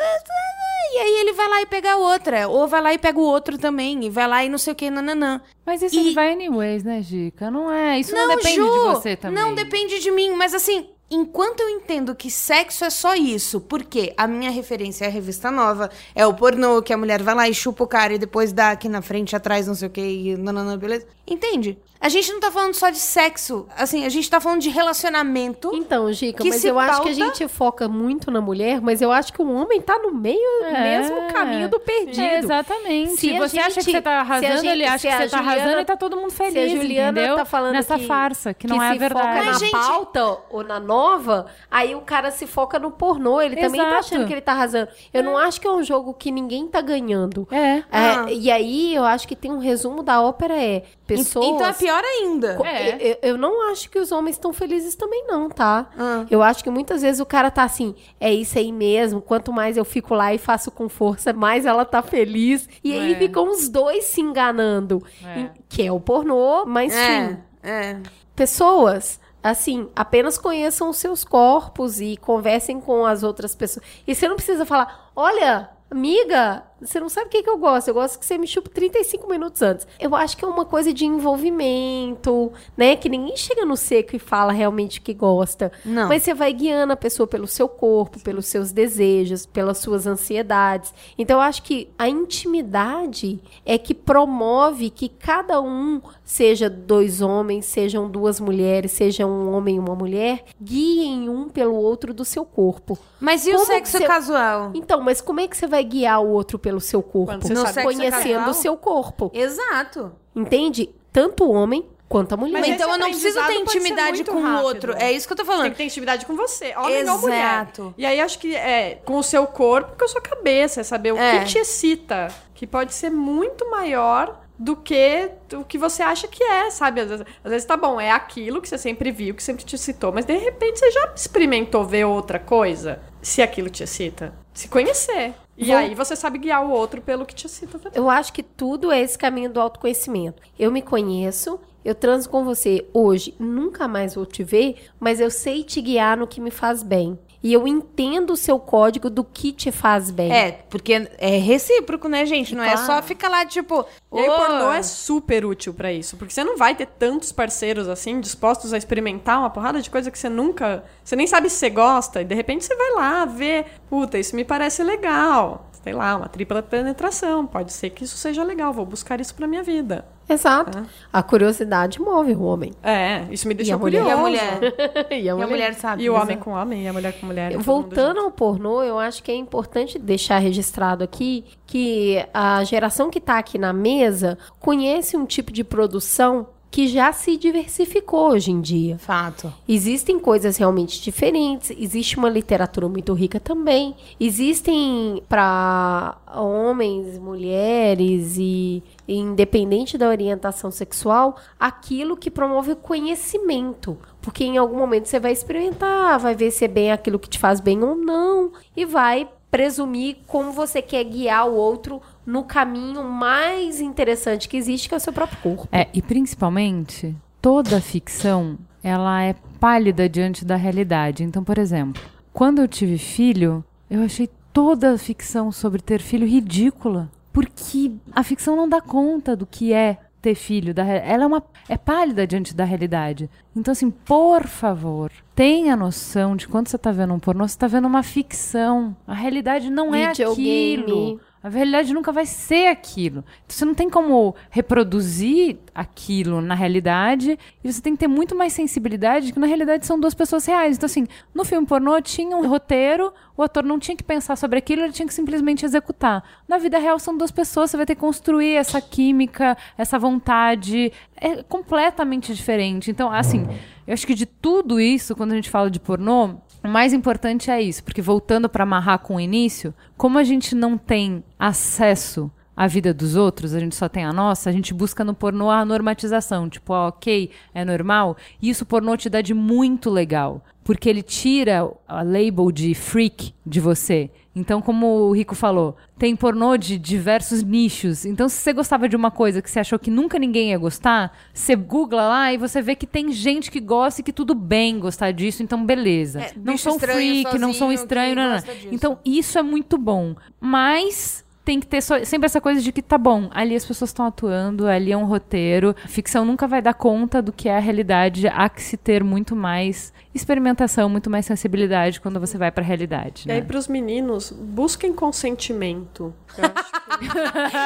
e aí ele vai lá e pega a outra. Ou vai lá e pega o outro também. E vai lá e não sei o que, nananã. Mas isso E- ele vai anyways, né, Gica? Não é. Isso não, depende Ju, de você também. Não depende de mim, mas assim, enquanto eu entendo que sexo é só isso, porque a minha referência é a revista nova, é o pornô que a mulher vai lá e chupa o cara e depois dá aqui na frente, atrás, não sei o que, e nananã, beleza? Entende? A gente não tá falando só de sexo, assim, a gente tá falando de relacionamento. Então, Gica, Que mas se eu acho que a pauta- gente foca muito na mulher, mas eu acho que o homem tá no meio, É. mesmo caminho do perdido. É, exatamente. Se Se a você acha que gente- você tá se arrasando, gente- ele acha se que você tá Juliana- arrasando e tá todo mundo feliz, Se a Juliana entendeu? tá falando Nessa que, farsa, que, não é a se foca verdade. na Mas, gente- pauta ou na nova, aí o cara se foca no pornô. Ele também tá Exato. achando que ele tá arrasando. Eu não acho que é um jogo que ninguém tá ganhando. É. É, Ah. E aí, eu acho que tem um resumo da ópera é pessoas... Então é pior ainda. É. Eu, eu não acho que os homens estão felizes também, não, tá? Ah. Eu acho que muitas vezes o cara tá assim, é isso aí mesmo. Quanto mais eu fico lá e faço com força, mais ela tá feliz. E aí É. ficam os dois se enganando. É. Que é o pornô, mas sim. É, é. Pessoas, assim, apenas conheçam os seus corpos e conversem com as outras pessoas. E você não precisa falar, olha, amiga, você não sabe o que, que eu gosto. Eu gosto que você me chupe 35 minutos antes. Eu acho que é uma coisa de envolvimento, né? Que ninguém chega no seco e fala realmente o que gosta. Não. Mas você vai guiando a pessoa pelo seu corpo, pelos seus desejos, pelas suas ansiedades. Então, eu acho que a intimidade é que promove que cada um, seja dois homens, sejam duas mulheres, seja um homem e uma mulher, guiem um pelo outro do seu corpo. Mas e o Como sexo que você- casual? Então, mas como é que você vai guiar o outro pelo seu corpo? Sabe sexo Conhecendo o seu corpo. Exato. Entende? Tanto o homem quanto a mulher. Mas então eu não preciso ter intimidade com o outro. É isso que eu tô Tem falando. que ter intimidade com você, homem ou mulher. Exato. E aí acho que é com o seu corpo, com a sua cabeça, é saber o É. que te excita, que pode ser muito maior do que o que você acha que é, sabe? Às vezes, às vezes tá bom, é aquilo que você sempre viu, que sempre te citou, mas de repente você já experimentou ver outra coisa, se aquilo te excita. Se conhecer. E Vou- aí você sabe guiar o outro pelo que te excita também. Eu acho que tudo é esse caminho do autoconhecimento. Eu me conheço, eu transo com você hoje, nunca mais vou te ver, mas eu sei te guiar no que me faz bem. E eu entendo o seu código do que te faz bem. É, porque é recíproco, né, gente? Não é Claro. só ficar lá, tipo. E aí o "Ô, pornô é super útil pra isso, porque você não vai ter tantos parceiros assim dispostos a experimentar uma porrada de coisa que você nunca, você nem sabe se você gosta e de repente você vai lá ver, puta, isso me parece legal. Sei lá, uma tripla penetração, pode ser que isso seja legal, vou buscar isso pra minha vida. Exato. A curiosidade move o homem. É, isso me deixa mulher? E curioso. a mulher? e a E a mulher sabe. E o homem com homem, e a mulher com mulher. Voltando ao pornô, eu acho que é importante deixar registrado aqui que a geração que está aqui na mesa conhece um tipo de produção que já se diversificou hoje em dia. Fato. Existem coisas realmente diferentes, existe uma literatura muito rica também. Existem para homens, mulheres e independente da orientação sexual, aquilo que promove o conhecimento. Porque em algum momento você vai experimentar, vai ver se é bem aquilo que te faz bem ou não e vai presumir como você quer guiar o outro no caminho mais interessante que existe, que é o seu próprio corpo. É, e principalmente, toda ficção, ela é pálida diante da realidade. Então, por exemplo, quando eu tive filho, eu achei toda a ficção sobre ter filho ridícula. Porque a ficção não dá conta do que é ter filho. Da, ela é, uma, é pálida diante da realidade. Então, assim, por favor, tenha noção de quando você tá vendo um pornô, você tá vendo uma ficção. A realidade não é aquilo. A realidade nunca vai ser aquilo. Então, você não tem como reproduzir aquilo na realidade e você tem que ter muito mais sensibilidade que na realidade são duas pessoas reais. Então, assim, no filme pornô tinha um roteiro, o ator não tinha que pensar sobre aquilo, ele tinha que simplesmente executar. Na vida real são duas pessoas, você vai ter que construir essa química, essa vontade. É completamente diferente. Então, assim, eu acho que de tudo isso, quando a gente fala de pornô, o mais importante é isso, porque voltando para amarrar com o início, como a gente não tem acesso à vida dos outros, a gente só tem a nossa, a gente busca no pornô a normatização, tipo, ó, ok, é normal, e isso pornô te dá de muito legal, porque ele tira a label de freak de você. Então, como o Rico falou, tem pornô de diversos nichos. Então, se você gostava de uma coisa que você achou que nunca ninguém ia gostar, você googla lá e você vê que tem gente que gosta e que tudo bem gostar disso, então beleza. É, não são estranho freak, não são sozinho estranhos, que não, não. Então, isso é muito bom. Mas tem que ter só- sempre essa coisa de que tá bom, ali as pessoas estão atuando, ali é um roteiro. A ficção nunca vai dar conta do que é a realidade. Há que se ter muito mais experimentação, muito mais sensibilidade quando você vai pra realidade. E aí, Né? pros meninos, busquem consentimento. Eu acho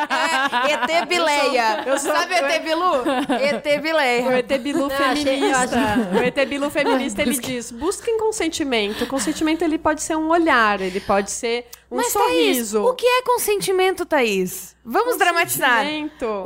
É, ET Bileia. Eu sou- Sabe ET Bilu? ET O Bileia. ET Bilu eu feminista. O ET Bilu feminista, ele diz, busquem consentimento. O consentimento, ele pode ser um olhar, ele pode ser um Mas, sorriso. Thaís, o que é consentimento, Thaís? Vamos dramatizar.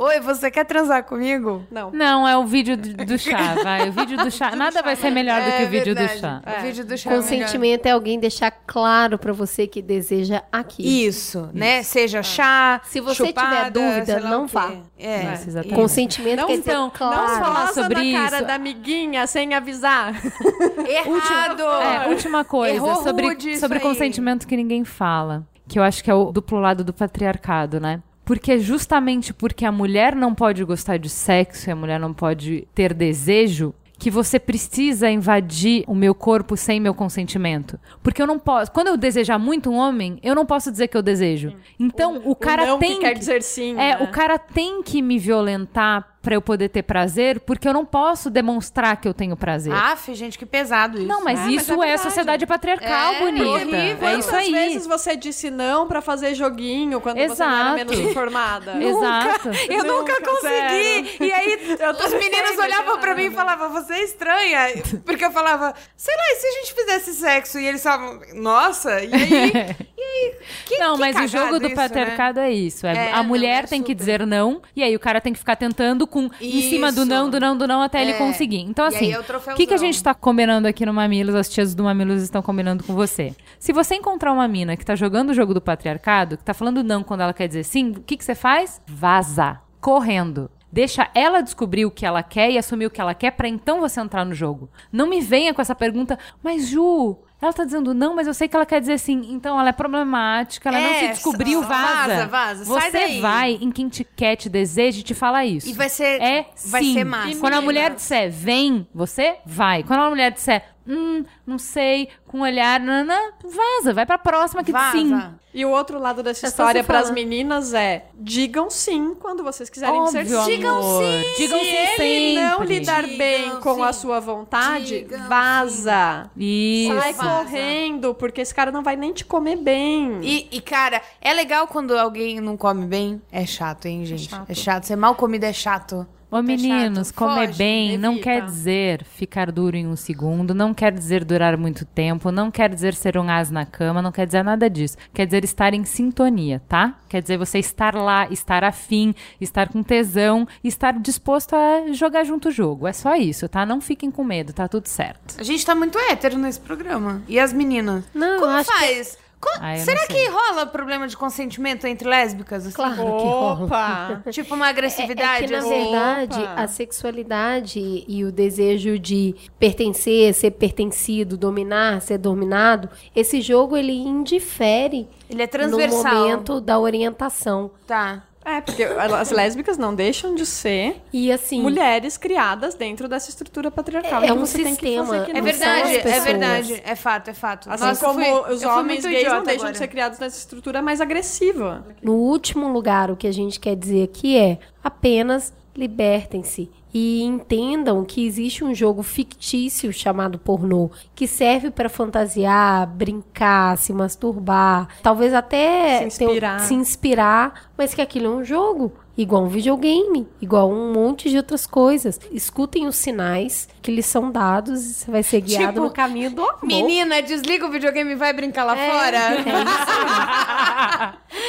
Oi, você quer transar comigo? Não. Não, é o vídeo do, chá, vai. O vídeo do chá. Nada vai ser melhor do que o vídeo do chá. O vídeo do chá. é. Consentimento é alguém deixar claro pra você que deseja aquilo. Isso, né? Seja chá, Se você chupada, tiver dúvida, não vá. É. Isso, exatamente. Consentimento Não, quer dizer então, claro. não falar sobre na cara isso. da amiguinha sem avisar. Errado! É, última coisa, Errou sobre, isso sobre aí. consentimento que ninguém fala. Que eu acho que é o duplo lado do patriarcado, né? Porque é justamente porque a mulher não pode gostar de sexo e a mulher não pode ter desejo que você precisa invadir o meu corpo sem meu consentimento. Porque eu não posso. Quando eu desejar muito um homem, eu não posso dizer que eu desejo. Então, o, cara não que tem quer dizer sim, É, né? o cara tem que me violentar pra eu poder ter prazer, porque eu não posso demonstrar que eu tenho prazer. Aff, gente, que pesado isso. Não, mas É, mas isso é é, a verdade. sociedade patriarcal, É, bonita. horrível. É isso aí. vezes você disse não pra fazer joguinho quando você não era Exato. menos informada? Exato. Eu nunca, Nunca, consegui. zero. E aí, os meninos olhavam pra mim e falavam, você é estranha. Porque eu falava, sei lá, e se a gente fizesse sexo? E eles falavam, nossa, e aí? E aí? Que, não, que mas o jogo do isso, né? patriarcado é isso. É, É, a mulher é tem que super. dizer não, e aí o cara tem que ficar tentando com em cima do Isso. não, do não, do não, até ele É. conseguir. Então, assim, é o que, que a gente tá combinando aqui no Mamilos? As tias do Mamilos estão combinando com você. Se você encontrar uma mina que tá jogando o jogo do patriarcado, que tá falando não quando ela quer dizer sim, o que, que você faz? Vaza. correndo. Deixa ela descobrir o que ela quer e assumir o que ela quer pra então você entrar no jogo. Não me venha com essa pergunta, mas Ju, ela tá dizendo não, mas eu sei que ela quer dizer sim. Então ela é problemática, ela não É, se descobriu, sa- vaza. vaza, vaza, sai Você daí. vai em quem te quer, te deseja e te fala isso. E vai ser- É vai sim. ser massa. Quando a mulher disser vem, você vai. Quando a mulher disser hum, não sei, com um olhar, nanã, vaza, vai pra próxima que Vaza. sim. E o outro lado dessa É história para as meninas é: digam sim quando vocês quiserem Óbvio, dizer sim. Digam sim. Digam Se sim ele não sempre. lidar Digam bem com sim. a sua vontade, Digam vaza. Isso. Sai Vaza. correndo, porque esse cara não vai nem te comer bem. E, e, cara, é legal quando alguém não come bem. É chato, hein, gente? É chato. chato. Ser mal comida é chato. Ô É meninos, chato. comer Foge, bem não evita. quer dizer ficar duro em um segundo, não quer dizer durar muito tempo, não quer dizer ser um as na cama, não quer dizer nada disso. Quer dizer estar em sintonia, tá? Quer dizer você estar lá, estar afim, estar com tesão, estar disposto a jogar junto o jogo. É só isso, tá? Não fiquem com medo, tá tudo certo. A gente tá muito hétero nesse programa. E as meninas? Não, Como acho que- Co- Ah, Será que rola problema de consentimento entre lésbicas? Assim? Claro que rola. Opa! Tipo uma É, agressividade? é que, na assim? verdade, Opa. a sexualidade e o desejo de pertencer, ser pertencido, dominar, ser dominado, esse jogo ele indifere Ele é no transversal. momento da orientação. Tá. É, porque as lésbicas não deixam de ser E assim, mulheres criadas dentro dessa estrutura patriarcal. É um você tem que sistema, É verdade, é verdade. É fato, é fato. Assim Nossa, como fui- os homens gays não deixam agora. de ser criados nessa estrutura mais agressiva. no último lugar, o que a gente quer dizer aqui é apenas libertem-se e entendam que existe um jogo fictício chamado pornô que serve para fantasiar, brincar, se masturbar, talvez até Se ter um- inspirar. se inspirar, mas que aquilo é um jogo. Igual um videogame, igual um monte de outras coisas. Escutem os sinais que lhes são dados e você vai ser guiado Tipo, no caminho do amor. Menina, desliga o videogame e vai brincar lá É, fora.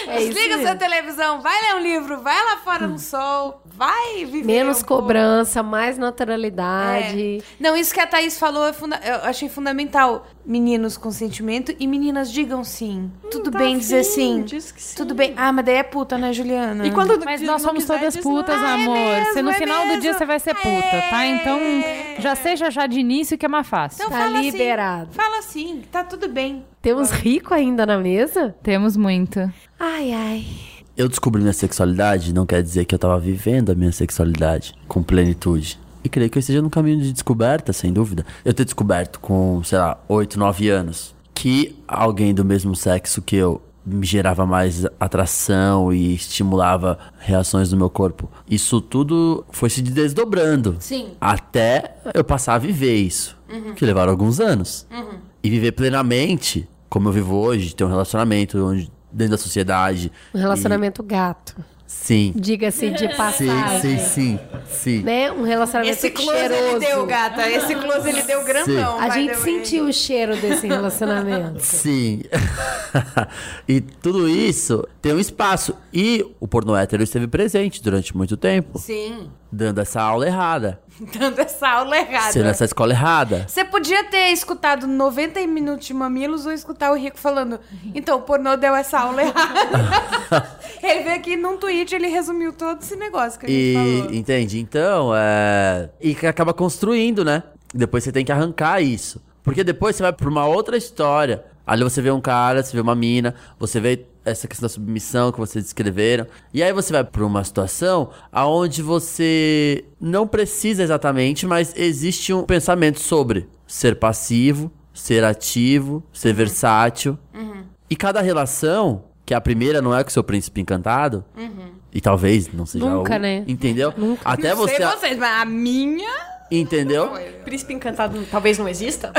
É isso Desliga mesmo. sua televisão, vai ler um livro, vai lá fora no sol, vai viver. Menos um pouco. cobrança, mais É. naturalidade. Não, isso que a Thaís falou é funda- eu achei fundamental. Meninos com sentimento e meninas digam sim. Tudo tá bem dizer sim. diz que sim. Tudo bem. Ah, mas daí é puta, né, Juliana? E quando Mas nós somos quiser, todas putas, não. Ah, é amor. mesmo, Você no é final do dia mesmo. você vai ser puta, tá? Então já seja já de início que é mais fácil. Então Tá fala liberado. assim. Fala assim, tá tudo bem. Temos rico ainda na mesa? Temos muito. Ai, ai. Eu descobri minha sexualidade não quer dizer que eu tava vivendo a minha sexualidade com plenitude. E creio que eu esteja num caminho de descoberta, sem dúvida. Eu ter descoberto com, sei lá, 8, 9 anos que alguém do mesmo sexo que eu me gerava mais atração e estimulava reações no meu corpo. Isso tudo foi se desdobrando. Sim. Até eu passar a viver isso. Que levaram alguns anos. E viver plenamente, como eu vivo hoje, ter um relacionamento onde, dentro da sociedade. Um relacionamento gato. Sim. Diga-se de Sim, passagem. sim, sim, sim. Né? Um relacionamento Esse close cheiroso. ele deu, gata. Esse close ele deu grandão. A vai, gente sentiu o cheiro desse relacionamento. Sim. e tudo isso tem um espaço. E o porno hétero esteve presente durante muito tempo, Sim. dando essa aula errada, Dando essa aula errada. sendo essa escola errada. Você podia ter escutado 90 minutos de mamilos ou escutar o Rico falando. Então, o pornô deu essa aula errada. ele veio aqui num tweet, ele resumiu todo esse negócio que a gente E falou. entende? Então, é. E acaba construindo, né? Depois você tem que arrancar isso. Porque depois você vai pra uma outra história. Ali você vê um cara, você vê uma mina, você vê essa questão da submissão que vocês descreveram. E aí você vai pra uma situação aonde você não precisa exatamente, mas existe um pensamento sobre ser passivo, ser ativo, ser versátil. E cada relação, que a primeira não é com o seu príncipe encantado, e talvez não seja Nunca, o, né? Entendeu? Até Não sei você. vocês, mas a minha. Entendeu? Príncipe encantado talvez não exista?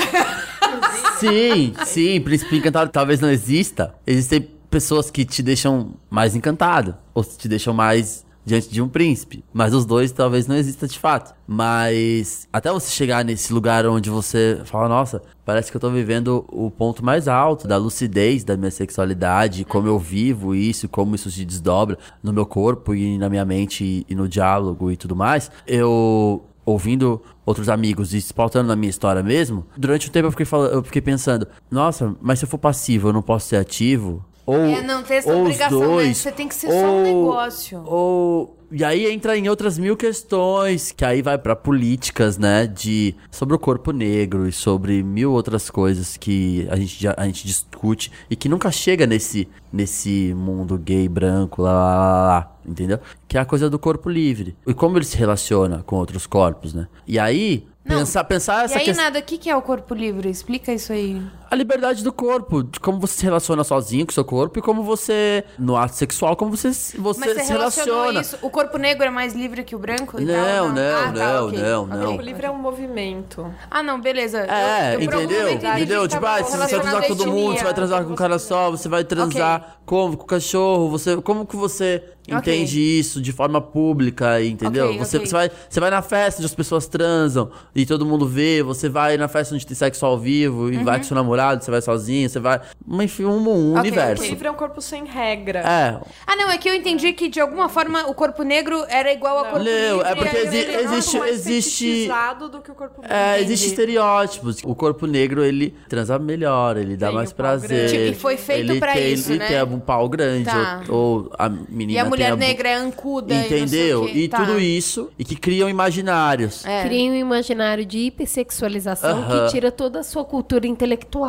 Sim, sim, príncipe encantado talvez não exista. Existem pessoas que te deixam mais encantado, ou te deixam mais diante de um príncipe. Mas os dois talvez não exista de fato. Mas até você chegar nesse lugar onde você fala, nossa, parece que eu tô vivendo o ponto mais alto da lucidez da minha sexualidade, como eu vivo isso, como isso se desdobra no meu corpo e na minha mente e, no diálogo e tudo mais. Eu ouvindo outros amigos e se pautando na minha história mesmo, durante um tempo eu fiquei, falando, eu fiquei pensando, nossa, mas se eu for passivo, eu não posso ser ativo? Ou, É, não, tem essa ou os obrigação, né? dois, Você tem que ser só um negócio. Ou E aí entra em outras mil questões, que aí vai pra políticas, né, de sobre o corpo negro e sobre mil outras coisas que a gente a gente discute e que nunca chega nesse nesse mundo gay branco lá, lá, lá, lá, entendeu? Que é a coisa do corpo livre. E como ele se relaciona com outros corpos, né? E aí Não. pensar pensar E essa aí, questão nada, o que, que é o corpo livre? Explica isso aí. A liberdade do corpo, de como você se relaciona sozinho com o seu corpo e como você, no ato sexual, como você, você, Mas você se relaciona. isso? O corpo negro é mais livre que o branco? e Não, tal? não, Ah, tá, não, ok. não, Ok. não. O livre é um movimento. Ah, não, beleza. É, Eu- eu entendeu? Entendeu? Tipo, ah, se você vai transar com todo mundo, você vai transar com um cara só, você vai transar como? Com o cachorro, você, como que você entende isso de forma pública, entendeu? Ok, você, ok. você, vai, você vai na festa onde as pessoas transam e todo mundo vê, você vai na festa onde tem sexo ao vivo e vai com seu namorado, você vai sozinho, você vai. Enfim, um, um Ok, universo. O livre é um corpo sem regra. É, Ah, não, é que eu entendi que de alguma forma o corpo negro era igual ao corpo Não, é porque exi- é existe- mais existe- do que o corpo É, branco. existem estereótipos. O corpo negro, ele transa melhor, ele dá Tem mais o pau prazer. Tipo, e foi feito ele pra tem, isso, ele né? tem um pau grande, Tá. ou, ou a menina E a tem mulher bu- negra é ancuda. Entendeu? E, não sei o quê. E Tá. tudo isso, e que criam imaginários. É. Cria um imaginário de hipersexualização Aham. que tira toda a sua cultura intelectual.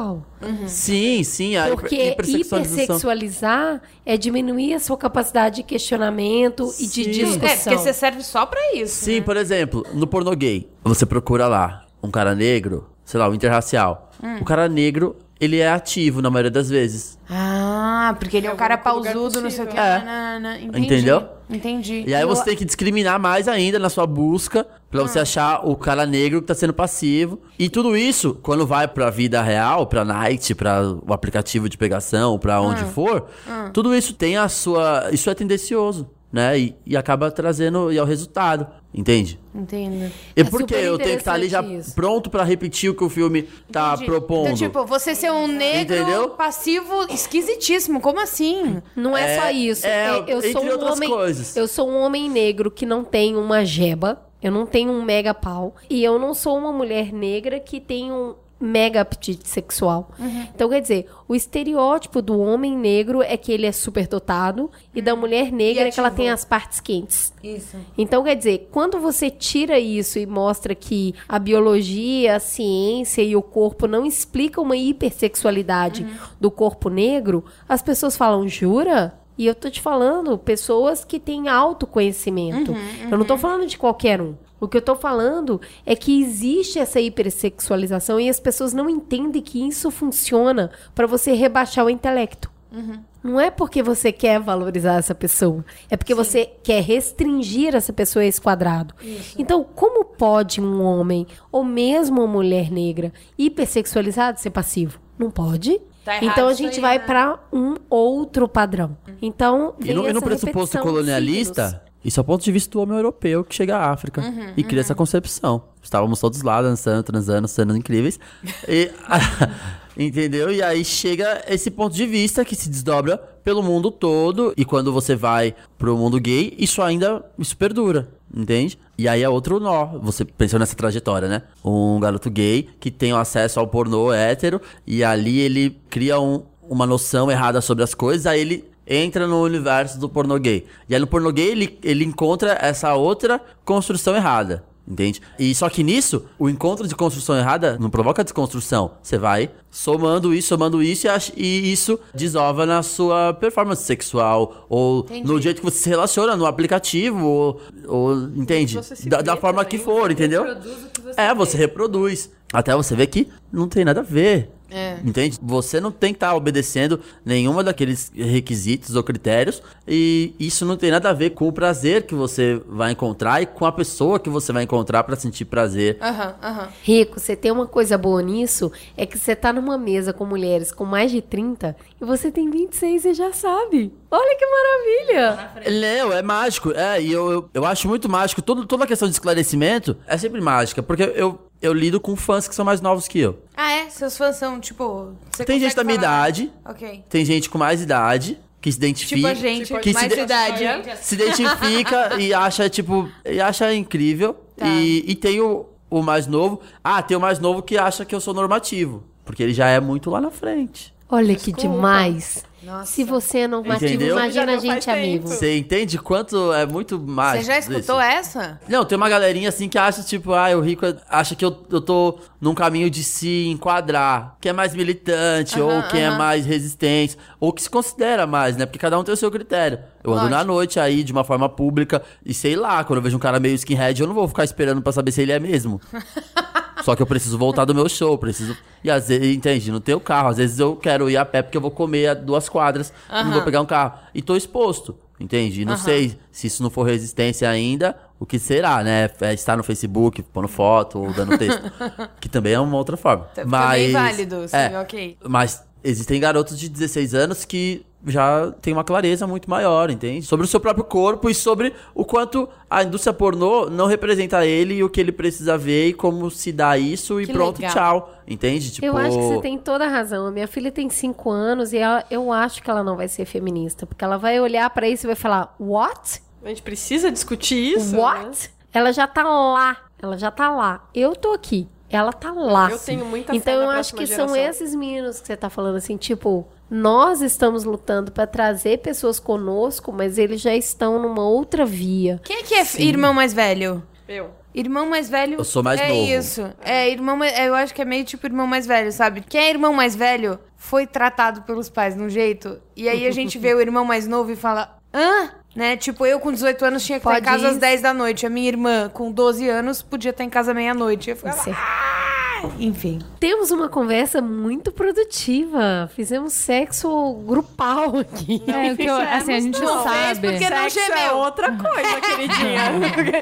Sim, sim, a Porque hipersexualizar é diminuir a sua capacidade de questionamento e de Sim. discussão. É, porque você serve só pra isso. Sim, por exemplo, no pornô gay, você procura lá um cara negro, sei lá, um interracial. Hum. O cara negro, ele é ativo na maioria das vezes. Ah, porque ele é um cara pausudo, não sei o que. É. nanana. Entendi. Entendeu? Entendi. E aí você tem que discriminar mais ainda na sua busca pra Ah. você achar o cara negro que tá sendo passivo. E tudo isso, quando vai pra vida real, pra night, pra o aplicativo de pegação, pra onde Ah. for, tudo isso tem a sua. Isso é tendencioso, né? E, e acaba trazendo e é o resultado. Entende? Entendo. E É por que eu tenho que estar ali já isso. pronto pra repetir o que o filme tá Entendi. propondo? Então, tipo, você ser um negro Entendeu? passivo esquisitíssimo. Como assim? Não é, É, só isso. é, É, eu sou um homem, coisas. eu sou um homem negro que não tem uma jeba, eu não tenho um mega pau e eu não sou uma mulher negra que tem um mega apetite sexual. Uhum. Então, quer dizer, o estereótipo do homem negro é que ele é superdotado e da mulher negra é que ela tem as partes quentes. Isso. Então, quer dizer, quando você tira isso e mostra que a biologia, a ciência e o corpo não explicam uma hipersexualidade do corpo negro, as pessoas falam, jura? E eu tô te falando, pessoas que têm autoconhecimento. Eu não tô falando de qualquer um. O que eu tô falando é que existe essa hipersexualização e as pessoas não entendem que isso funciona para você rebaixar o intelecto. Não é porque você quer valorizar essa pessoa, é porque você quer restringir essa pessoa a esse quadrado. Então, como pode um homem ou mesmo uma mulher negra hipersexualizada ser passivo? Não pode. Tá errado então a isso gente aí, vai né? pra um outro padrão. Então, E no, e no pressuposto colonialista, signos. Isso é o ponto de vista do homem europeu que chega à África Uhum, e cria essa concepção. Estávamos todos lá dançando, transando, cenas incríveis. E, entendeu? E aí chega esse ponto de vista que se desdobra pelo mundo todo. E quando você vai pro mundo gay, isso ainda isso perdura. Entende? E aí é outro nó. Você pensou nessa trajetória, né? Um garoto gay que tem o acesso ao pornô hétero e ali ele cria um, uma noção errada sobre as coisas, aí ele entra no universo do pornô gay. E aí no pornô gay ele, ele encontra essa outra construção errada. Entende? E só que nisso, o encontro de construção errada não provoca desconstrução. Você vai somando isso, somando isso e, isso desova na sua performance sexual. Ou no jeito que você se relaciona no aplicativo. Ou, ou entende? Você Da, da forma também, que for, entendeu? É, você reproduz. Até você ver que não tem nada a ver. É. Entende? Você não tem que estar obedecendo nenhuma daqueles requisitos ou critérios. E isso não tem nada a ver com o prazer que você vai encontrar e com a pessoa que você vai encontrar pra sentir prazer. Aham, aham. Rico, você tem uma coisa boa nisso, é que você tá numa mesa com mulheres com mais de 30 e você tem 26 e já sabe. Olha que maravilha! Não, é mágico. É, e eu, eu, eu acho muito mágico. Todo, toda a questão de esclarecimento é sempre mágica. Porque eu, eu lido com fãs que são mais novos que eu. Ah, é? Seus fãs são, tipo... você Tem gente da minha falar? idade, Ok. tem gente com mais idade, que se identifica. Tipo a gente, Tipo a que mais se de- idade. se identifica e acha, tipo, e acha incrível. Tá. E, e tem o, o mais novo. Ah, tem o mais novo que acha que eu sou normativo. Porque ele já é muito lá na frente. Olha que demais. Nossa. Se você é normativo, Entendeu? imagina a gente amigo. Você entende quanto é muito mais. Você já escutou essa? Não, tem uma galerinha assim que acha, tipo, ah, o rico acha que eu, eu tô num caminho de se enquadrar. Que é mais militante, ou que é mais resistente, ou que se considera mais, né? Porque cada um tem o seu critério. Eu ando na noite aí, de uma forma pública, e sei lá, quando eu vejo um cara meio skinhead, eu não vou ficar esperando pra saber se ele é mesmo. Só que eu preciso voltar do meu show, preciso. E às vezes, entende? Não tenho carro. Às vezes eu quero ir a pé porque eu vou comer a duas quadras e não vou pegar um carro. E tô exposto, entende? E não sei se isso não for resistência ainda, o que será, né? É estar no Facebook, pondo foto ou dando texto. que também é uma outra forma. Também válido, sim, é, ok. Mas existem garotos de 16 anos que já têm uma clareza muito maior, entende? Sobre o seu próprio corpo e sobre o quanto a indústria pornô não representa ele e o que ele precisa ver e como se dá isso e Que pronto, legal. tchau. Entende? Tipo, Eu acho que você tem toda a razão. A minha filha tem 5 anos e ela- eu acho que ela não vai ser feminista. Porque ela vai olhar pra isso e vai falar, what? A gente precisa discutir isso. né? What? Ela já tá lá. Ela já tá lá. Eu tô aqui. Ela tá lá. Eu tenho muita fé Então na eu acho que são geração. esses meninos que você tá falando assim, tipo, nós estamos lutando pra trazer pessoas conosco, mas eles já estão numa outra via. Quem é que é f- irmão mais velho? Eu. Irmão mais velho. Eu sou mais é novo. isso. É, irmão mais, eu acho que é meio tipo irmão mais velho, sabe? Quem é irmão mais velho foi tratado pelos pais de um jeito, e aí a gente vê o irmão mais novo e fala: hã? Né? Tipo, eu com 18 anos tinha que estar em Pode casa às ir. 10 da noite. A minha irmã com 12 anos podia estar em casa meia-noite. Eu ficava, Você- "Ah!" Enfim. Temos uma conversa muito produtiva. Fizemos sexo grupal aqui. É, o que eu, assim, a gente não, sabe. porque não Sexo é gemeu. outra coisa, queridinha.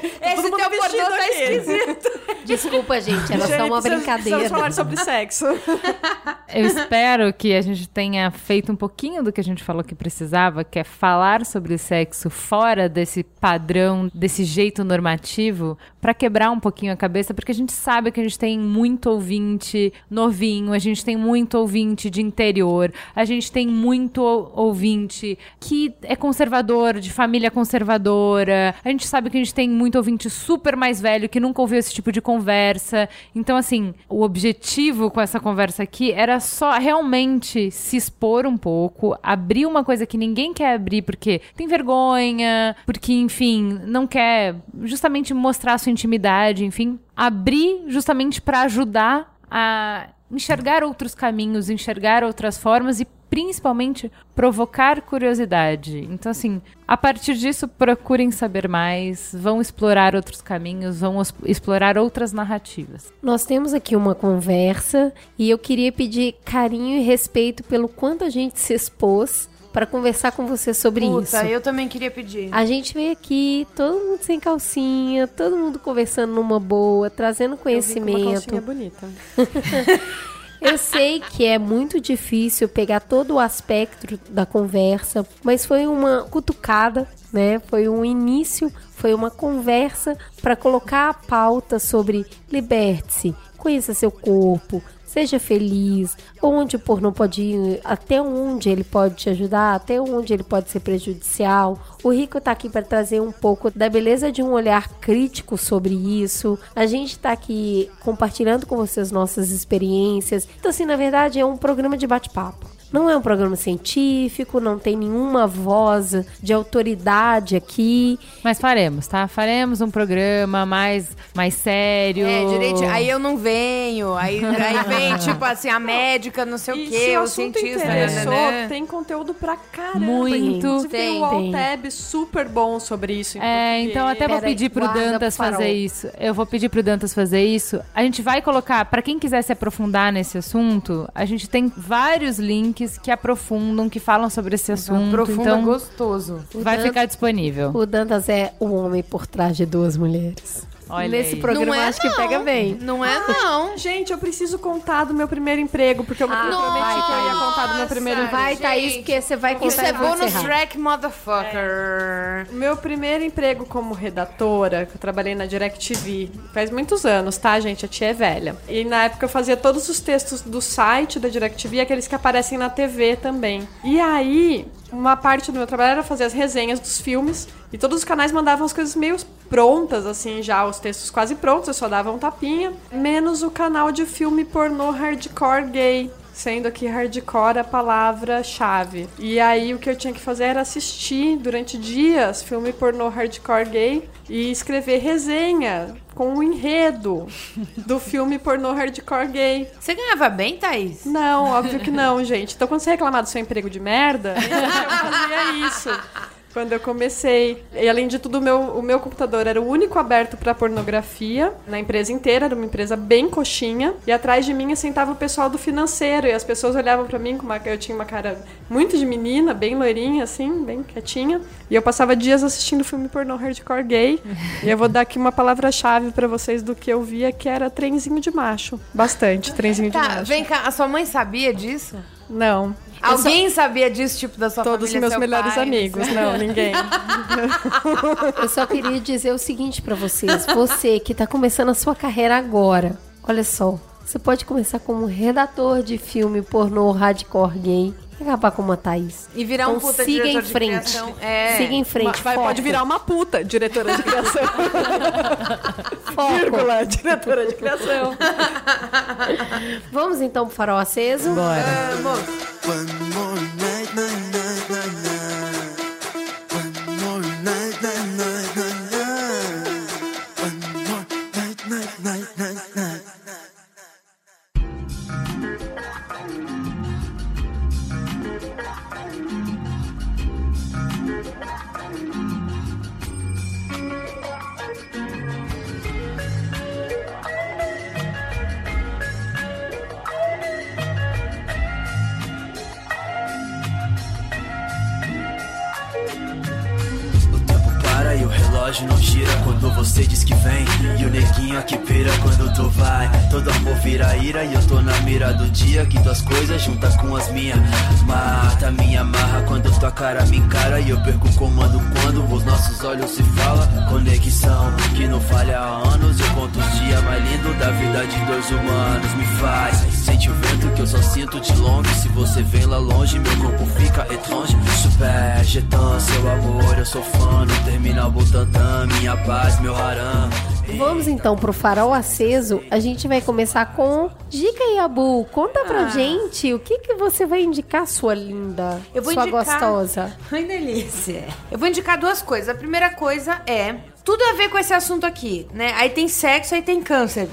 Esse teu vestido tá aqui. esquisito. Desculpa, gente, era só Gente, uma precisamos- brincadeira. Precisamos falar sobre sexo. Eu espero que a gente tenha feito um pouquinho do que a gente falou que precisava, que é falar sobre sexo fora desse padrão, desse jeito normativo, pra quebrar um pouquinho a cabeça, porque a gente sabe que a gente tem muito ouvinte novinho, a gente tem muito ouvinte de interior, a gente tem muito ou- ouvinte que é conservador, de família conservadora, a gente sabe que a gente tem muito ouvinte super mais velho que nunca ouviu esse tipo de conversa. Então, assim, o objetivo com essa conversa aqui era só realmente se expor um pouco, abrir uma coisa que ninguém quer abrir porque tem vergonha, porque, enfim, não quer justamente mostrar sua intimidade, enfim. Abrir justamente para ajudar a enxergar outros caminhos, enxergar outras formas e principalmente provocar curiosidade. Então, assim, a partir disso, procurem saber mais, vão explorar outros caminhos, vão explorar outras narrativas. Nós temos aqui uma conversa e eu queria pedir carinho e respeito pelo quanto a gente se expôs para conversar com você sobre isso. Puta, eu também queria pedir. A gente veio aqui, todo mundo sem calcinha, todo mundo conversando numa boa, trazendo Eu vim com uma conhecimento. calcinha bonita. Eu sei que é muito difícil pegar todo o aspecto da conversa, mas foi uma cutucada, né? Foi um início, foi uma conversa para colocar a pauta sobre liberte-se, conheça seu corpo, seja feliz, onde o pornô pode ir, até onde ele pode te ajudar, até onde ele pode ser prejudicial. O Rico tá aqui para trazer um pouco da beleza de um olhar crítico sobre isso. A gente tá aqui compartilhando com vocês nossas experiências. Então, assim, na verdade, é um programa de bate-papo. Não é um programa científico, não tem nenhuma voz de autoridade aqui. Mas faremos, tá? Faremos um programa mais, mais sério. É, direito. Aí eu não venho. Aí, aí vem, tipo assim, a médica, não sei o E quê, se o o assunto cientista. interessou, né? tem conteúdo pra caramba. Muito. Tem, Tem, um tem. Altab super bom sobre isso. em É, português. então até vou Pera aí, pedir pro Dantas pro farol. fazer isso. Eu vou pedir pro Dantas fazer isso. A gente vai colocar, pra quem quiser se aprofundar nesse assunto, a gente tem vários links que aprofundam, que falam sobre esse assunto. Profunda, então gostoso. vai Dan- ficar disponível. O Dantas é o homem por trás de duas mulheres. Olha Nesse aí. programa Não é, acho que não. pega bem. Não é, não. Gente, eu preciso contar do meu primeiro emprego, porque eu me Ah, prometi que eu ia Thaís. contar do meu primeiro emprego. Vai, Thaís, gente. porque você vai contar Isso é bônus track, motherfucker. Meu primeiro emprego como redatora, que eu trabalhei na DirecTV, faz muitos anos, tá, gente? A tia é velha. E na época eu fazia todos os textos do site da DirecTV, aqueles que aparecem na TV também. E aí, uma parte do meu trabalho era fazer as resenhas dos filmes, e todos os canais mandavam as coisas meio prontas, assim, já, os textos quase prontos, eu só dava um tapinha, menos o canal de filme pornô hardcore gay. sendo que hardcore a palavra-chave. E aí o que eu tinha que fazer era assistir durante dias filme pornô hardcore gay e escrever resenha com o enredo do filme pornô hardcore gay. Você ganhava bem, Thaís? Não, óbvio que não, gente. Então quando você reclamar do seu emprego de merda, eu fazia isso. Quando eu comecei. E além de tudo, o meu, o meu computador era o único aberto para pornografia na empresa inteira, era uma empresa bem coxinha. E atrás de mim sentava o pessoal do financeiro. E as pessoas olhavam para mim com uma. Eu tinha uma cara muito de menina, bem loirinha, assim, bem quietinha. E eu passava dias assistindo filme pornô hardcore gay. e eu vou dar aqui uma palavra-chave para vocês do que eu via, que era trenzinho de macho. Bastante, trenzinho de Tá, macho. vem cá, a sua mãe sabia disso? Não. Alguém sabia disso, tipo, da sua Todos os família? meus seu melhores pai, amigos. Não, ninguém. Eu só queria dizer o seguinte pra vocês. Você que tá começando a sua carreira agora, olha só. Você pode começar como redator de filme pornô hardcore gay e acabar como a Thaís. E virar um Então puta siga diretor em de frente. criação. É. Siga em frente. Vai, pode virar uma puta, diretora de criação. foco. Vírgula, diretora de criação. Vamos então pro farol aceso. Bora. One relógio não gira quando você diz que vem. E o neguinho aqui pira quando tu vai. Todo amor vira ira e eu tô na mira do dia que tuas coisas junta com as minhas. Mata minha marra quando tua cara me encara e eu perco o comando quando os nossos olhos se falam. Conexão que não falha há anos. Eu conto os dias mais lindos da vida de dois humanos. Me faz sente o vento que eu só sinto de longe. Se você vem lá longe, meu corpo fica etrange. Super jetan, seu amor, eu sou fã. No terminal Butantã, minha paz, meu haram. Vamos então pro farol aceso. A gente vai começar com Dica Yabu. Conta pra Ah. gente o que, que você vai indicar, sua linda, Eu vou sua indicar- gostosa. Ai, delícia. Eu vou indicar duas coisas. A primeira coisa é tudo a ver com esse assunto aqui, né? Aí tem sexo, aí tem câncer.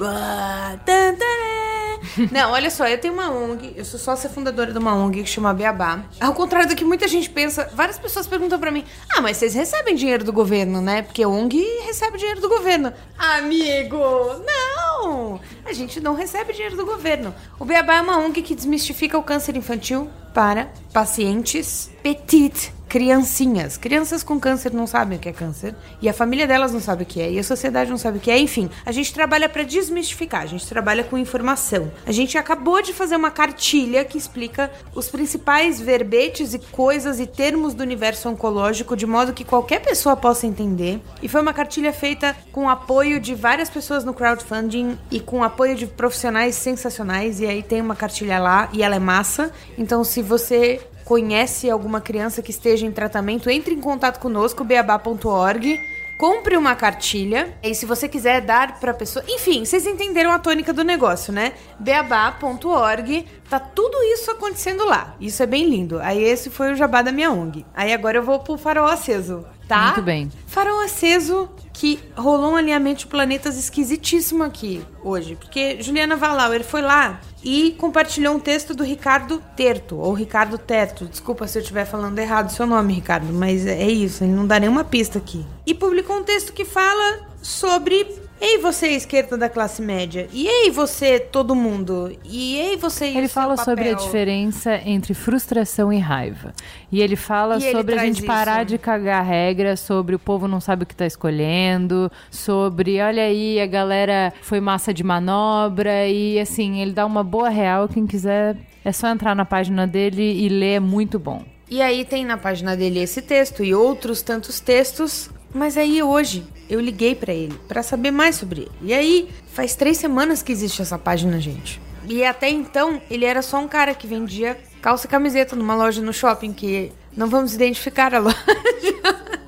Não, olha só, eu tenho uma ONG, eu sou sócia fundadora de uma ONG que chama Beabá. Ao contrário do que muita gente pensa, várias pessoas perguntam pra mim: "Ah, mas vocês recebem dinheiro do governo, né? Porque ONG recebe dinheiro do governo". Amigo, não. A gente não recebe dinheiro do governo. O Beabá é uma ONG que desmistifica o câncer infantil para pacientes petit, criancinhas. Crianças com câncer não sabem o que é câncer e a família delas não sabe o que é e a sociedade não sabe o que é. Enfim, a gente trabalha para desmistificar, a gente trabalha com informação. A gente acabou de fazer uma cartilha que explica os principais verbetes e coisas e termos do universo oncológico de modo que qualquer pessoa possa entender. E foi uma cartilha feita com apoio de várias pessoas no crowdfunding e com apoio de profissionais sensacionais. E aí tem uma cartilha lá e ela é massa. Então, se você conhece alguma criança que esteja em tratamento, entre em contato conosco, beabá.org. Compre uma cartilha e se você quiser dar pra pessoa. Enfim, vocês entenderam a tônica do negócio, né? beabá.org. Tá tudo isso acontecendo lá. Isso é bem lindo. Aí esse foi o jabá da minha ONG. Aí agora eu vou pro farol aceso, tá? Muito bem. Farol aceso que rolou um alinhamento de planetas esquisitíssimo aqui hoje. Porque Juliana Valauer foi lá e compartilhou um texto do Ricardo Terto, ou Ricardo Terto. Desculpa se eu estiver falando errado o seu nome, Ricardo, mas é isso, ele não dá nenhuma pista aqui. E publicou um texto que fala sobre. Ei, você, esquerda da classe média. E ei, você, todo mundo. E ei, você. e Ele fala sobre a diferença entre frustração e raiva. E ele fala E ele sobre a gente parar isso. de cagar regra, sobre o povo não sabe o que tá escolhendo, sobre, olha aí, a galera foi massa de manobra. E assim, ele dá uma boa real. Quem quiser, é só entrar na página dele e ler, é muito bom. E aí tem na página dele esse texto e outros tantos textos. Mas aí hoje eu liguei pra ele pra saber mais sobre ele. E aí faz três semanas que existe essa página, gente. E até então ele era só um cara que vendia calça e camiseta numa loja no shopping que não vamos identificar a loja.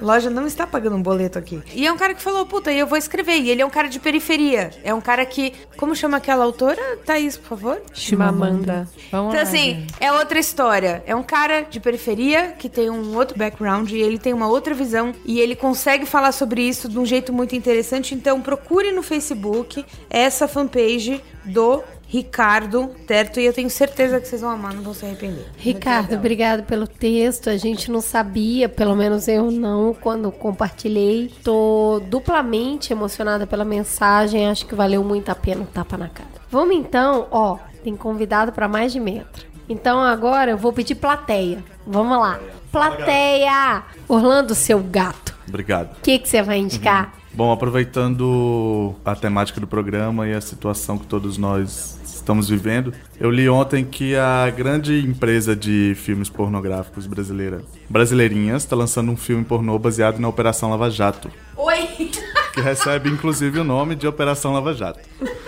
Loja não está pagando um boleto aqui. E é um cara que falou, puta, e eu vou escrever. E ele é um cara de periferia. É um cara que. Como chama aquela autora? Thaís, por favor? Chimamanda. Vamos Então, lá, assim, gente. é outra história. É um cara de periferia que tem um outro background e ele tem uma outra visão e ele consegue falar sobre isso de um jeito muito interessante. Então, procure no Facebook essa fanpage do Ricardo Terto e eu tenho certeza que vocês vão amar, não vão se arrepender. Ricardo, obrigado pelo texto. A gente não sabia, pelo menos eu não, quando compartilhei. Tô duplamente emocionada pela mensagem. Acho que valeu muito a pena o tapa na cara. Vamos então, ó, tem convidado para mais de metro. Então agora eu vou pedir plateia. Vamos lá. Plateia! Orlando, seu gato. Obrigado. O que que você vai indicar? Bom, aproveitando a temática do programa e a situação que todos nós estamos vivendo, eu li ontem que a grande empresa de filmes pornográficos brasileira, Brasileirinhas, está lançando um filme pornô baseado na Operação Lava Jato, Oi! que recebe inclusive o nome de Operação Lava Jato,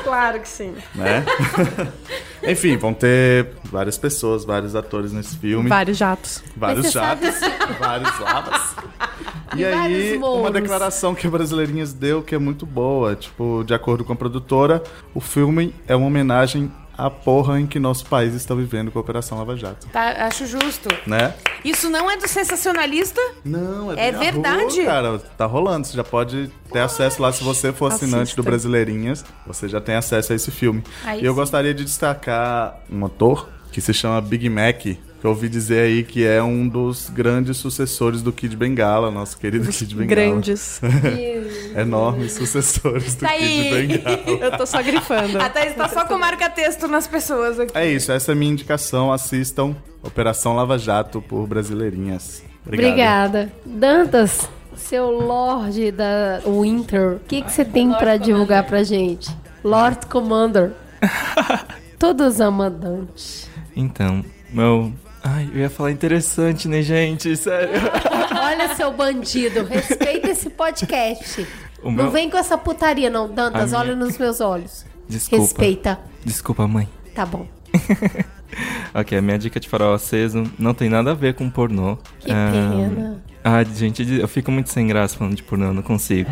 Claro que sim. né? Enfim, vão ter várias pessoas, vários atores nesse filme. Vários jatos. Vários jatos, vários lavas. E, aí, uma declaração que a Brasileirinhas deu que é muito boa. Tipo, de acordo com a produtora, o filme é uma homenagem à porra em que nosso país está vivendo com a Operação Lava Jato. Tá, acho justo. Né? Isso não é do sensacionalista? Não, É a verdade? rua, cara, tá rolando. Você já pode ter acesso lá se você for assinante Assista. do Brasileirinhas. Você já tem acesso a esse filme. Aí e eu sim. gostaria de destacar um ator que se chama Big Mac. Que eu ouvi dizer aí que é um dos grandes sucessores do Kid Bengala, nosso querido Kid Bengala. Grandes. Enormes sucessores do Tá Kid aí. Bengala. Eu tô só grifando. A Thaís tá só com marca-texto nas pessoas aqui. É isso, essa é a minha indicação. Assistam Operação Lava Jato por Brasileirinhas. Obrigado. Obrigada. Dantas, seu Lorde da Winter, o que que você tem pra divulgar pra gente? Lord Commander. Todos amam Dante. Então, meu. Ai, eu ia falar interessante, né, gente? Sério. Olha, seu bandido, respeita esse podcast. O Não meu- vem com essa putaria, não. Dantas, A olha minha- nos meus olhos. Desculpa. Respeita. Desculpa, mãe. Tá bom. Ok, a minha dica de farol aceso não tem nada a ver com pornô. Que Ah, pena. Ah, gente, eu fico muito sem graça falando de pornô, eu não consigo.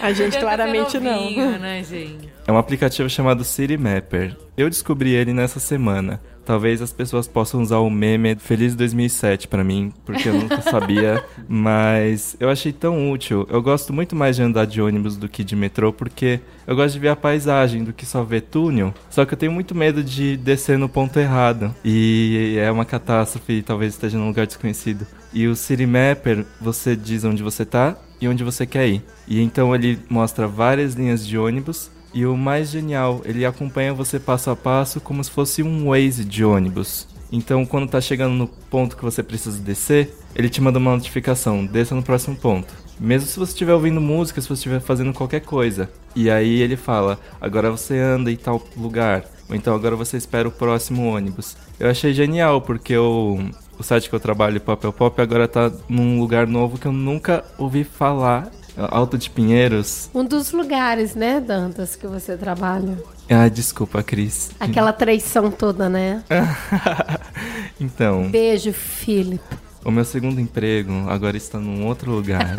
A gente claramente não. Né, gente? É um aplicativo chamado City Mapper. Eu descobri ele nessa semana. Talvez as pessoas possam usar o meme Feliz 2007 pra mim, porque eu nunca sabia, mas eu achei tão útil. Eu gosto muito mais de andar de ônibus do que de metrô, porque eu gosto de ver a paisagem do que só ver túnel. Só que eu tenho muito medo de descer no ponto errado. E é uma catástrofe, talvez esteja num lugar desconhecido. E o City Mapper, você diz onde você tá e onde você quer ir. E então ele mostra várias linhas de ônibus e o mais genial, ele acompanha você passo a passo como se fosse um Waze de ônibus. Então, quando tá chegando no ponto que você precisa descer, ele te manda uma notificação: desça no próximo ponto. Mesmo se você estiver ouvindo música, se você estiver fazendo qualquer coisa. E aí ele fala: agora você anda em tal lugar. Ou então agora você espera o próximo ônibus. Eu achei genial, porque o, o site que eu trabalho, Papel Pop, agora tá num lugar novo que eu nunca ouvi falar. Alto de Pinheiros. Um dos lugares, né, Dantas, que você trabalha. Ah, desculpa, Cris. Aquela traição toda, né? Então, Beijo, Philip. o meu segundo emprego agora está num outro lugar.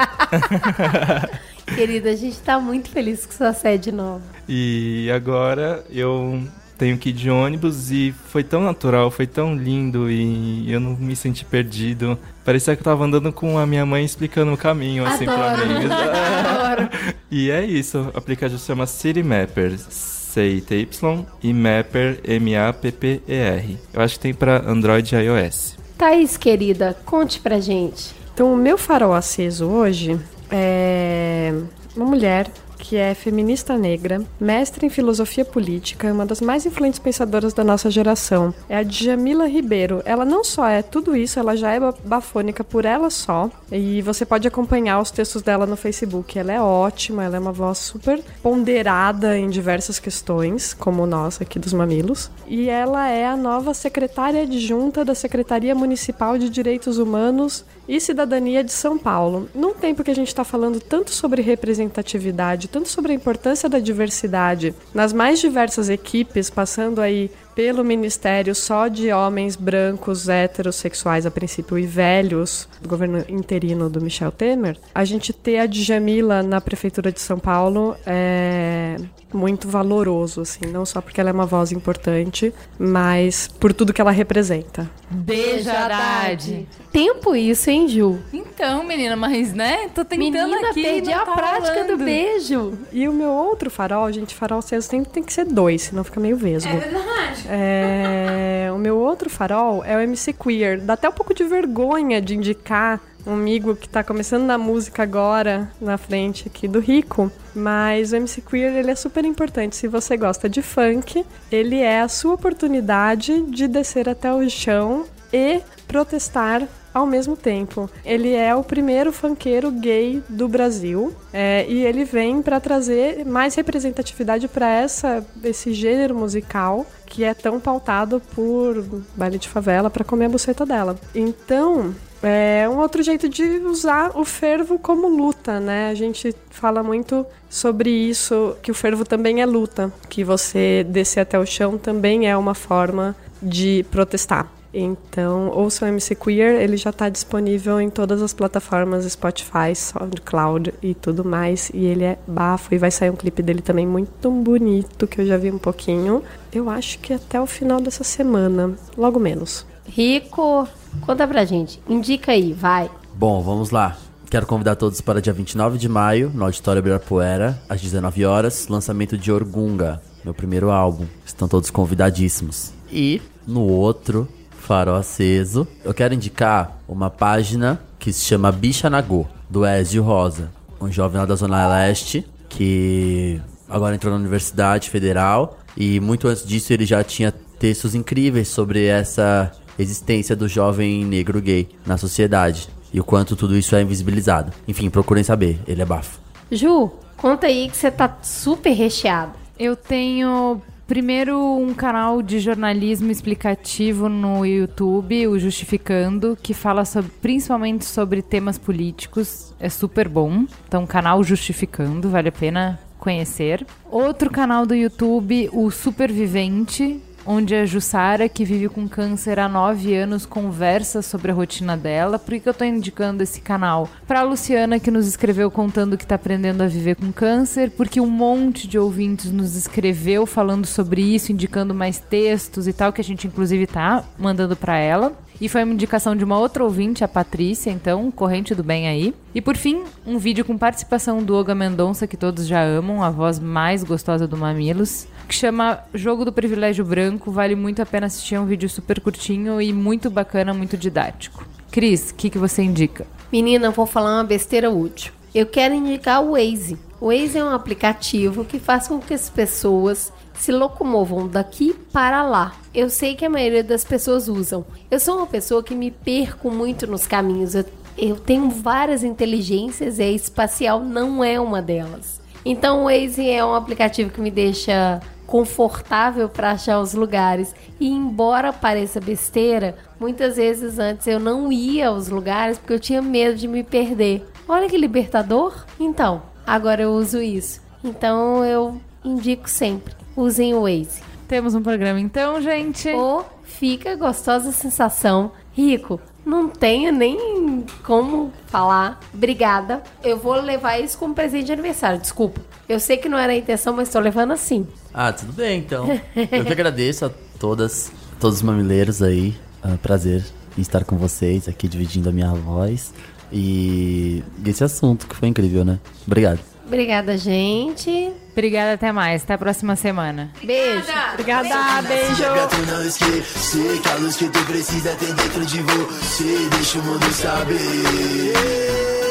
Querida, a gente tá muito feliz com sua sede nova. e agora eu tenho que ir de ônibus e foi tão natural, foi tão lindo e eu não me senti perdido. Parecia que eu tava andando com a minha mãe explicando o caminho, assim, pra Adoro. mim. Adoro. E é isso, o aplicativo se chama City Mapper, C-I-T-Y, e Mapper, M-A-P-P-E-R. Eu acho que tem pra Android e iOS. Thaís, querida, conte pra gente. Então, o meu farol aceso hoje é uma mulher que é feminista negra, mestre em filosofia política e uma das mais influentes pensadoras da nossa geração. É a Djamila Ribeiro. Ela não só é tudo isso, ela já é ba- bafônica por ela só. E você pode acompanhar os textos dela no Facebook. Ela é ótima, ela é uma voz super ponderada em diversas questões, como o nosso aqui dos mamilos. E ela é a nova secretária adjunta da Secretaria Municipal de Direitos Humanos e Cidadania de São Paulo. Num tempo que a gente está falando tanto sobre representatividade, tanto sobre a importância da diversidade nas mais diversas equipes, passando aí pelo Ministério só de homens brancos, heterossexuais a princípio e velhos, do governo interino do Michel Temer, a gente ter a Djamila na Prefeitura de São Paulo é muito valoroso, assim, não só porque ela é uma voz importante, mas por tudo que ela representa. Beijo, Haddad. Tempo isso, hein, Ju? Então, menina, mas né? Tô tentando Menina, aqui. perdi não a tá prática do rolando. beijo. E o meu outro farol, gente, farol sempre tem que ser dois, senão fica meio vesgo. É verdade. É, o meu outro farol é o MC Queer. Dá até um pouco de vergonha de indicar um amigo que tá começando na música agora, na frente aqui do Rico. Mas o MC Queer, ele é super importante. Se você gosta de funk, ele é a sua oportunidade de descer até o chão e protestar ao mesmo tempo. Ele é o primeiro funkeiro gay do Brasil é, e ele vem para trazer mais representatividade para essa esse gênero musical que é tão pautado por baile de favela para comer a buceta dela. Então é um outro jeito de usar o fervo como luta, né? A gente fala muito sobre isso, que o fervo também é luta, que você descer até o chão também é uma forma de protestar. Então, ouça o MC Queer, ele já está disponível em todas as plataformas Spotify, SoundCloud e tudo mais. E ele é bafo e vai sair um clipe dele também muito bonito, que eu já vi um pouquinho. Eu acho que até o final dessa semana, logo menos. Rico, conta pra gente. Indica aí, vai. Bom, vamos lá. Quero convidar todos para dia 29 de maio, no Auditório Ibirapuera, às 19 horas, lançamento de Orgunga, meu primeiro álbum. Estão todos convidadíssimos. E no outro farol aceso, eu quero indicar uma página que se chama Bicha Nagô, do Ezio Rosa, um jovem lá da Zona Leste que agora entrou na Universidade Federal e muito antes disso ele já tinha textos incríveis sobre essa existência do jovem negro gay na sociedade e o quanto tudo isso é invisibilizado. Enfim, procurem saber, ele é bafo. Ju, conta aí que você tá super recheado. Eu tenho primeiro um canal de jornalismo explicativo no YouTube, o Justificando, que fala sobre- principalmente sobre temas políticos. É super bom. Então, canal Justificando, vale a pena conhecer. Outro canal do YouTube, o Supervivente, onde a Jussara, que vive com câncer há nove anos, conversa sobre a rotina dela. Por que eu tô indicando esse canal? Pra Luciana, que nos escreveu contando que tá aprendendo a viver com câncer, porque um monte de ouvintes nos escreveu falando sobre isso, indicando mais textos e tal, que a gente inclusive tá mandando pra ela. E foi uma indicação de uma outra ouvinte, a Patrícia, então, corrente do bem aí. E por fim, um vídeo com participação do Olga Mendonça, que todos já amam, a voz mais gostosa do Mamilos, que chama Jogo do Privilégio Branco. Vale muito a pena assistir, é um vídeo super curtinho e muito bacana, muito didático. Cris, o que, que você indica? Menina, vou falar uma besteira útil. Eu quero indicar o Waze. O Waze é um aplicativo que faz com que as pessoas se locomovam daqui para lá. Eu sei que a maioria das pessoas usam. Eu sou uma pessoa que me perco muito nos caminhos. Eu, eu tenho várias inteligências e a espacial não é uma delas. Então o Waze é um aplicativo que me deixa confortável para achar os lugares. E embora pareça besteira, muitas vezes antes eu não ia aos lugares porque eu tinha medo de me perder. Olha que libertador! Então, agora eu uso isso. Então eu indico sempre. Usem o Waze. Temos um programa então, gente. Ou fica a gostosa sensação. Rico, não tenho nem como falar. Obrigada. Eu vou levar isso como presente de aniversário. Desculpa. Eu sei que não era a intenção, mas estou levando assim. Ah, tudo bem então. Eu que agradeço a todas, todos os mamileiros aí. É um prazer em estar com vocês aqui dividindo a minha voz. E esse assunto que foi incrível, né? Obrigado. Obrigada, gente. Obrigada, até mais. Até a próxima semana. Beijo. Obrigada, beijo. Esquecer que a luz que tu precisa tem dentro de você. Deixa o mundo saber.